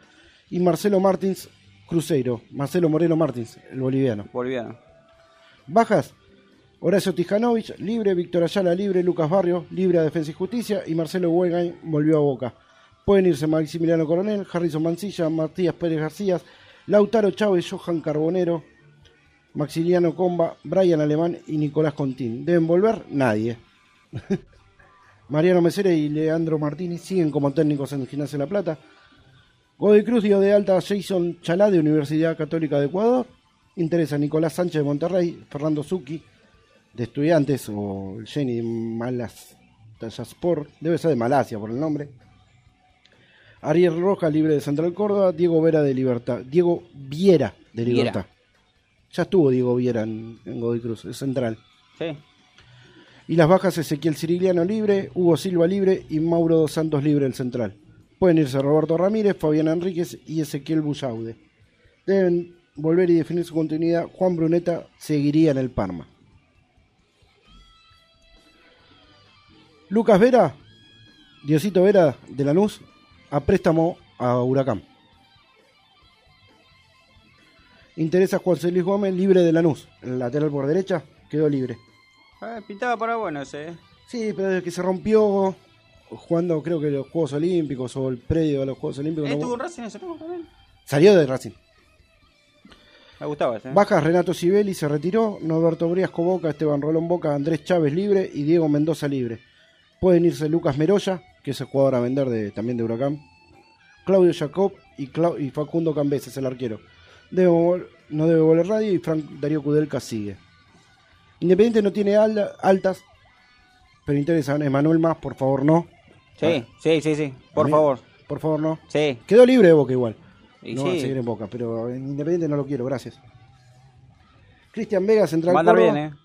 y Marcelo Martins Cruzeiro, Marcelo Moreno Martins, el boliviano.
Boliviano.
Bajas, Horacio Tijanovic, libre, Víctor Ayala, libre, Lucas Barrio, libre a Defensa y Justicia y Marcelo Huegain volvió a Boca. Pueden irse Maximiliano Coronel, Harrison Mancilla, Matías Pérez García, Lautaro Chávez, Johan Carbonero, Maximiliano Comba, Brian Alemán y Nicolás Contín. ¿Deben volver? Nadie. <laughs> Mariano Mesera y Leandro Martínez siguen como técnicos en Gimnasia de La Plata. Godoy Cruz dio de alta a Jason Chalá de Universidad Católica de Ecuador. Interesa Nicolás Sánchez de Monterrey, Fernando Zucchi de Estudiantes o Jenny Malas Tallaspor, debe ser de Malasia por el nombre. Ariel Roja, libre de Central Córdoba, Diego Vera de Libertad, Diego Viera de
Viera.
Libertad. Ya estuvo Diego Viera en, en Godoy Cruz, es central.
Sí.
Y las bajas Ezequiel Cirigliano libre, Hugo Silva libre y Mauro dos Santos libre el central. Pueden irse Roberto Ramírez, Fabián Enríquez y Ezequiel Bullaude. Deben volver y definir su continuidad. Juan Bruneta seguiría en el Parma. Lucas Vera, Diosito Vera de Lanús, a préstamo a Huracán. Interesa Juan Luis Gómez, libre de Lanús. El lateral por derecha quedó libre.
Eh, pintaba para bueno ese. eh.
Sí, pero desde que se rompió jugando, creo que los Juegos Olímpicos o el predio de los Juegos Olímpicos. no-
¿Estuvo en Racing ese no, también?
Salió de Racing.
Me gustaba ese. eh.
Bajas Renato Sibeli se retiró, Norberto Briasco Boca, Esteban Rolón Boca, Andrés Chávez libre y Diego Mendoza libre. Pueden irse Lucas Meroya, que es el jugador a vender de, también de Huracán, Claudio Jacob y, y Facundo Cambeses, el arquero. Debe no debe volver radio y Frank Darío Kudelka sigue. Independiente no tiene al- altas, pero interesan. Emanuel Más, por favor, no.
Sí, sí, sí, sí. Por favor.
Por favor, no.
Sí.
Quedó libre de Boca igual.
Y
no va a seguir en Boca, pero en Independiente no lo quiero, gracias. Cristian Vega, Central
Va a andar
Córdoba,
bien, eh.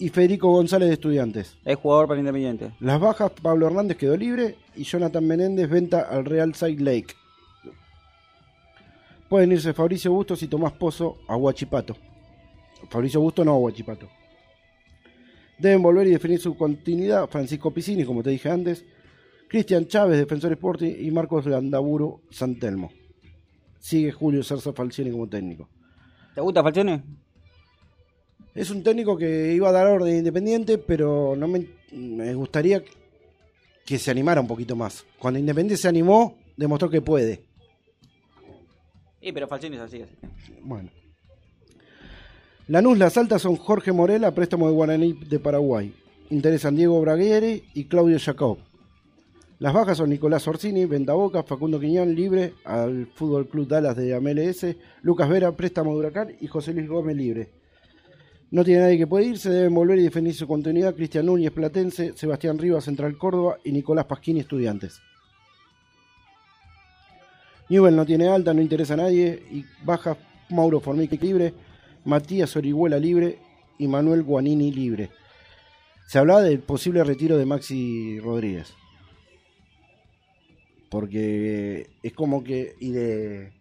Y Federico González de Estudiantes.
Es jugador para Independiente.
Las bajas, Pablo Hernández quedó libre y Jonathan Menéndez venta al Real Salt Lake. Pueden irse Fabricio Bustos y Tomás Pozo a Huachipato. Fabricio Bustos no a Huachipato. Deben volver y definir su continuidad Francisco Piscini, como te dije antes, Cristian Chávez, Defensor Sporting, y Marcos Landaburu, Santelmo. Sigue Julio Cerza Falcioni como técnico.
¿Te gusta Falcione?
Es un técnico que iba a dar orden independiente, pero no me, me gustaría que se animara un poquito más. Cuando Independiente se animó, demostró que puede.
Sí, pero Falcione es así. así.
Bueno. Lanús, las altas son Jorge Morel a préstamo de Guaraní de Paraguay. Interesan Diego Braguieri y Claudio Jacob. Las bajas son Nicolás Orsini, Vendaboca, Facundo Quiñón, libre al Fútbol Club Dallas de MLS, Lucas Vera, préstamo de Huracán y José Luis Gómez, libre. No tiene nadie que puede irse, deben volver y defender su continuidad Cristian Núñez, Platense, Sebastián Rivas, Central Córdoba y Nicolás Pasquini, Estudiantes. Newell no tiene alta, no interesa a nadie y baja Mauro Formica libre, Matías Orihuela libre y Manuel Guanini libre. Se hablaba del posible retiro de Maxi Rodríguez. Porque es como que. Y de.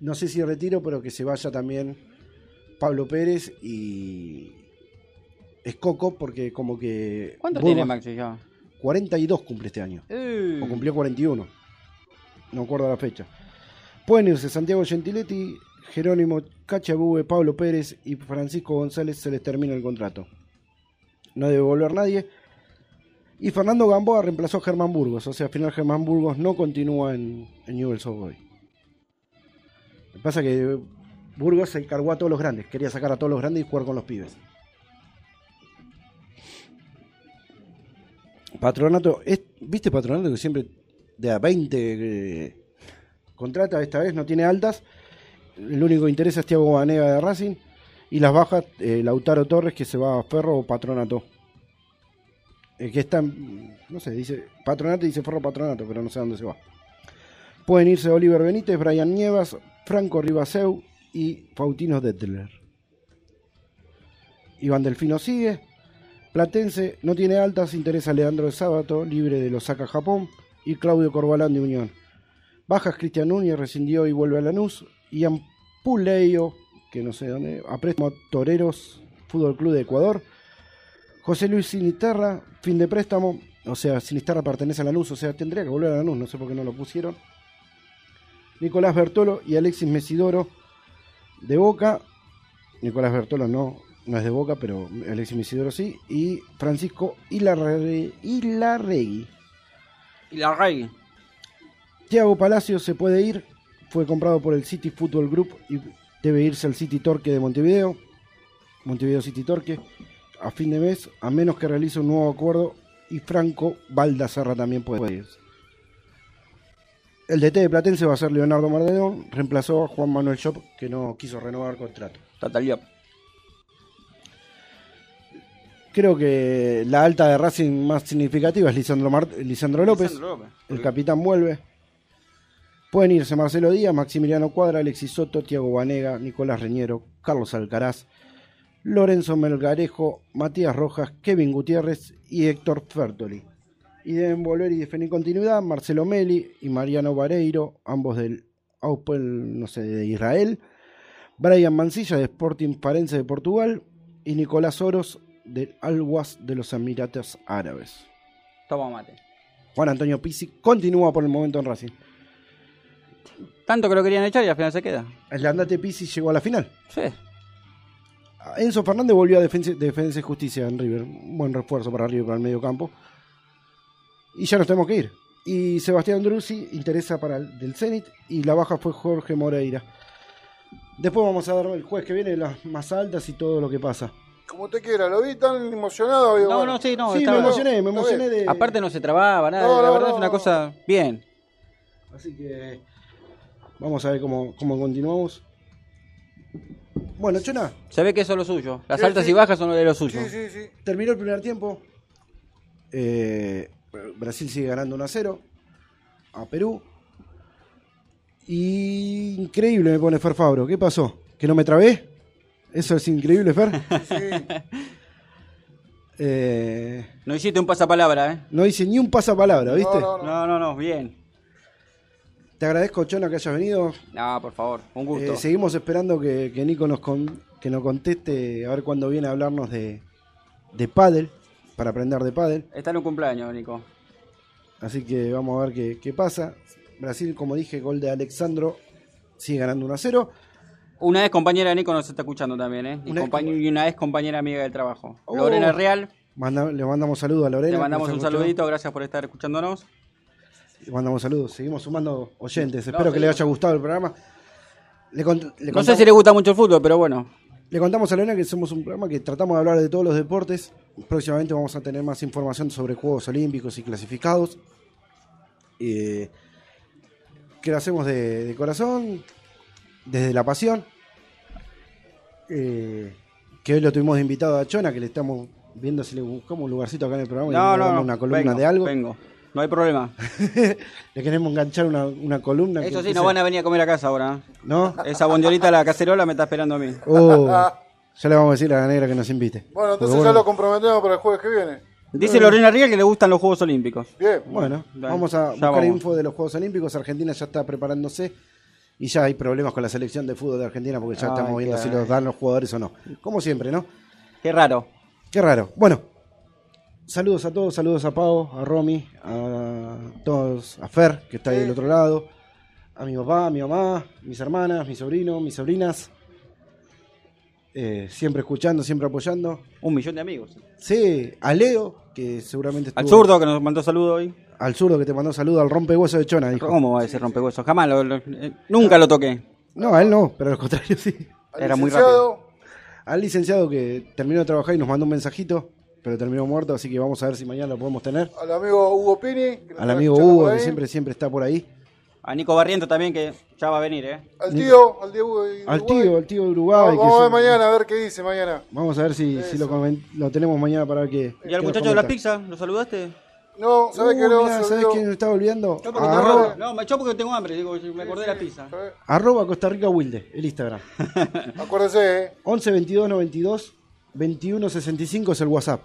No sé si retiro, pero que se vaya también Pablo Pérez y. Es Coco, porque como que.
¿Cuánto tiene Maxi ya?
42 cumple este año.
Eh,
O cumplió 41. No acuerdo la fecha. Pueden irse Santiago Gentiletti, Jerónimo Cachabue, Pablo Pérez y Francisco González se les termina el contrato. No debe volver nadie. Y Fernando Gamboa reemplazó a Germán Burgos. O sea, al final Germán Burgos no continúa en, en Newell's Old. Lo que pasa es que Burgos se encargó a todos los grandes. Quería sacar a todos los grandes y jugar con los pibes. Patronato, ¿viste Patronato que siempre de a 20 eh, contrata esta vez, no tiene altas. El único que interesa es Thiago Banega de Racing. Y las bajas, eh, Lautaro Torres que se va a Ferro o Patronato. Eh, que está, en- no sé, dice Patronato y dice Ferro Patronato, pero no sé a dónde se va. Pueden irse Oliver Benítez, Brian Nievas, Franco Ribaseu y Faustino Dettler. Iván Delfino sigue. Platense no tiene altas, interesa Leandro de Sábato, libre de Osaka Japón, y Claudio Corbalán de Unión. Bajas Cristian Núñez, rescindió y vuelve a Lanús. Ian Puleio, que no sé dónde, a préstamo a Toreros, Fútbol Club de Ecuador. José Luis Sinisterra, fin de préstamo, o sea, Sinisterra pertenece a Lanús, o sea, tendría que volver a Lanús, no sé por qué no lo pusieron. Nicolás Bertolo y Alexis Mesidoro de Boca. Nicolás Bertolo no, no es de Boca, pero Alexis Mesidoro sí. Y Francisco Ilarre- Ilarregui.
Y la Rey.
Thiago Palacios se puede ir, fue comprado por el City Football Group y debe irse al City Torque de Montevideo, Montevideo City Torque, a fin de mes, a menos que realice un nuevo acuerdo y Franco Baldassarra también puede irse. El DT de Platense va a ser Leonardo Mardeón, reemplazó a Juan Manuel Shop que no quiso renovar contrato.
Total.
Creo que la alta de Racing más significativa es Lisandro, Mar- Lisandro López.
Lisandro López.
El capitán vuelve. Pueden irse Marcelo Díaz, Maximiliano Cuadra, Alexis Soto, Tiago Banega, Nicolás Reñero, Carlos Alcaraz, Lorenzo Melgarejo, Matías Rojas, Kevin Gutiérrez y Héctor Fertoli. Y deben volver y defender continuidad Marcelo Meli y Mariano Vareiro, ambos del Aupel, no sé, de Israel. Brian Mancilla de Sporting Parense de Portugal y Nicolás Oros del Al-Was de los Emiratos Árabes.
Toma mate.
Juan Antonio Pizzi continúa por el momento en Racing.
Tanto que lo querían echar y al final se queda.
El andate Pizzi llegó a la final.
Sí.
Enzo Fernández volvió a Defensa, Defensa y Justicia en River. Un buen refuerzo para River para el medio campo. Y ya nos tenemos que ir. Y Sebastián Druzzi interesa para el del Zenit. Y la baja fue Jorge Moreira. Después vamos a dar el jueves que viene las más altas y todo lo que pasa.
Como usted quiera, lo vi tan emocionado. digo,
No,
bueno,
no, sí, no.
sí,
estaba-
me emocioné, me emocioné de.
Aparte no se trababa nada.
No,
la
no,
verdad
no,
es una
no.
cosa bien.
Así que vamos a ver cómo, cómo continuamos. Bueno, Chona,
Se ve que eso es lo suyo. Las
Sí,
altas
sí.
y bajas son lo de lo suyo.
Sí, sí, sí.
terminó el primer tiempo. Eh, Brasil sigue ganando 1 a 0 a Perú. Y increíble me pone Fer Fabro. ¿Qué pasó? ¿Que no me trabé? Eso es increíble, Fer. <laughs> Eh,
No hiciste un pasapalabra, ¿eh?
no hice ni un pasapalabra, ¿viste?
No, no, no.
No, no, no, bien.
Te agradezco, Chona, que hayas venido.
No, por favor, un gusto.
Eh, seguimos esperando que, que Nico nos, con- que nos conteste a ver cuándo viene a hablarnos de, de pádel, para aprender de pádel.
Está en un cumpleaños, Nico.
Así que vamos a ver qué, qué pasa. Brasil, como dije, gol de Alexandro, sigue ganando 1 a 0.
Una vez compañera de Nico nos está escuchando también, ¿eh? Y,
Una vez
compañ- y una vez compañera amiga del trabajo.
Oh.
Lorena Real,
Manda- le mandamos saludos a Lorena.
le mandamos un saludito, gracias por estar escuchándonos.
Le mandamos saludos. Seguimos sumando oyentes.
No,
Espero que le
seguimos.
haya gustado el programa. Le, cont- le
No sé si le gusta mucho el fútbol, pero bueno.
Le contamos a Lorena que somos un programa que tratamos de hablar de todos los deportes. Próximamente vamos a tener más información sobre Juegos Olímpicos y clasificados. Eh, que lo hacemos de, de corazón, desde la pasión. Eh, que hoy lo tuvimos de invitado a Chona, que le estamos viendo si le buscamos un lugarcito acá en el programa y le
no,
una columna
vengo,
de algo.
Vengo, no hay problema. <laughs>
le queremos enganchar una, una columna. que
Eso sí, no van a venir a comer a casa ahora. ¿eh?
¿No?
Esa bondiolita, la cacerola, me está esperando a mí.
Oh, <laughs> ya le vamos a decir a la negra que nos invite.
Bueno, entonces ya lo comprometemos para el jueves que viene.
Dice Lorena Real que le gustan los Juegos Olímpicos.
Bien.
Bueno,
Dale,
vamos a
ya
buscar
vamos.
info de los Juegos Olímpicos. Argentina ya está preparándose y ya hay problemas con la selección de fútbol de Argentina porque ya
Ay,
estamos viendo
qué-
si los dan los jugadores o no. Como siempre, ¿no?
Qué raro.
Qué raro. Bueno, saludos a todos, saludos a Pau, a Romy, a todos, a Fer, que está ahí del otro lado, a mi papá, a mi mamá, mis hermanas, mis sobrinos, mis sobrinas. Eh, siempre escuchando, siempre apoyando.
Un millón de amigos.
Sí, a Leo, que seguramente
Al
estuvo-
zurdo que nos mandó saludo hoy.
Al zurdo que te mandó saludo, al rompehueso de Chona, dijo.
¿Cómo va a decir rompehuesos? Jamás, lo- lo- eh, nunca lo toqué.
No, a él no, pero al contrario sí.
Al
Era muy
licenciado,
Al licenciado que terminó de trabajar y nos mandó un mensajito, pero terminó muerto, así que vamos a ver si mañana lo podemos tener.
Al amigo Hugo Pini. que
Al amigo Hugo, que siempre, siempre está por ahí.
A Nico Barriento también, que ya va a venir, ¿eh?
Al tío, al tío de
Al
Uruguay.
tío, al tío de Uruguay.
Vamos,
que
vamos a ver mañana, a ver qué dice mañana.
Vamos a ver si, si lo, lo tenemos mañana para ver qué.
¿Y al muchacho de la
comenta.
pizza? ¿Lo saludaste?
No, ¿sabés
Uh,
qué no?
mirá, ¿Sabés quién me estaba olvidando?
No, porque tengo
Arroba,
hambre. No, me echó porque tengo hambre, digo, me acordé de la pizza.
arroba Costa Rica Wilde, el Instagram.
Acuérdese, ¿eh?
11 22 92 21 65 es el WhatsApp.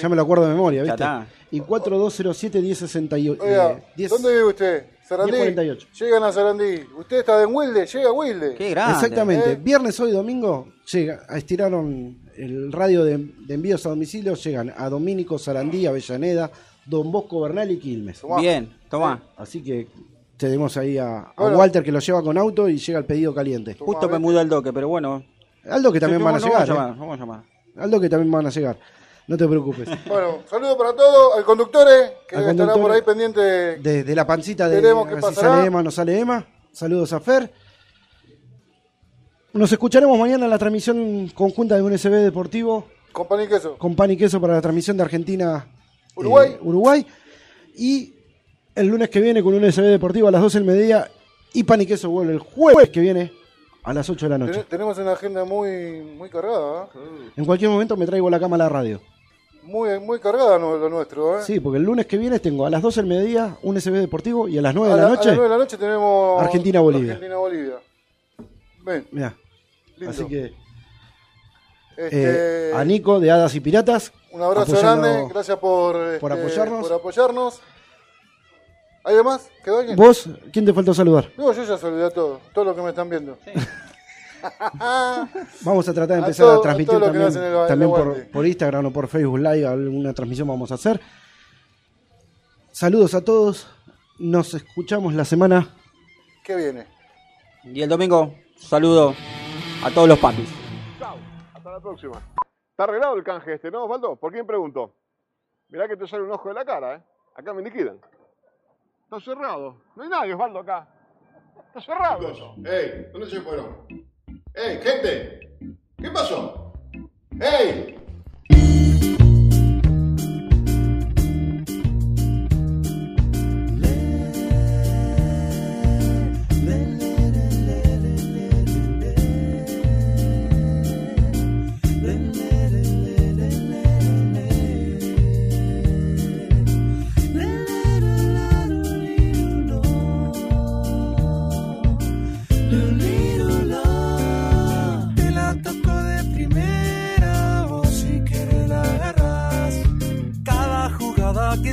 Ya me lo acuerdo de memoria,
Ya
¿viste?
está.
Y 4207 1068.
Oiga,
eh, 10
¿dónde vive usted? ¿Sarandí?
1048.
Llegan a Sarandí. Usted está en Wilde, llega a Wilde.
Qué grande.
Exactamente.
¿eh?
Viernes, hoy, domingo, llega, estiraron el radio de, de envíos a domicilio, llegan a Domínico, Sarandí, Avellaneda, Don Bosco Bernal y Quilmes.
Tomá.
Bien, toma.
Así que tenemos ahí a, a
Bueno.
Walter que lo lleva con auto y llega el pedido caliente.
Justo me mudé al doque, pero bueno.
Aldo que también
Sí,
van a
vamos-
llegar.
Vamos a
¿eh?
llamar, vamos a llamar.
Aldo que también van a llegar. No te preocupes. <laughs>
Bueno, saludo para todos, al conductor, eh, que
Al
estará por ahí pendiente. de-
la pancita de
Veremos qué
si
pasará.
sale Emma o no sale Emma. Saludos a Fer. Nos escucharemos mañana en la transmisión conjunta de un SB Deportivo
Con pan y queso.
con pan y queso para la transmisión de Argentina
Uruguay.
eh, Uruguay. Y el lunes que viene con un SB Deportivo a las 12 del mediodía. Y pan y queso vuelve el jueves que viene a las 8 de la noche.
Ten- tenemos una agenda muy, muy cargada, ¿eh?
En cualquier momento me traigo la cama a la radio.
Muy, muy cargada lo nuestro, ¿eh?
Sí, porque el lunes que viene tengo a las 12 del mediodía un SB Deportivo y a las 9
a,
de la
la- a
noche.
las 9 de la noche tenemos
Argentina-Bolivia.
Argentina-Bolivia. Bien,
Mirá,
lindo.
así que
Este,
eh, a Nico de Hadas y Piratas.
un abrazo grande, gracias por,
por
este,
apoyarnos.
por apoyarnos. ¿Hay más? ¿Quedó alguien?
¿Vos? ¿Quién te faltó saludar?
No, yo ya saludé a todos, todos los que me están viendo. <laughs>
Vamos a tratar de
A
empezar
todo-
a transmitir
que
también,
el-
por, Instagram o por Facebook Live. Alguna transmisión vamos a hacer. Saludos a todos. Nos escuchamos la semana.
¿Qué viene?
Y el domingo, saludo a todos los papis.
Chao, hasta la próxima. Está arreglado el canje este, ¿no, Osvaldo? ¿Por quién preguntó? Mirá que te sale un ojo de la cara, ¿eh? Acá me liquidan. Está cerrado. No hay nadie, Osvaldo, acá. Está cerrado.
¡Ey! ¿Dónde se fueron? ¡Ey, gente! ¿Qué pasó? ¡Ey!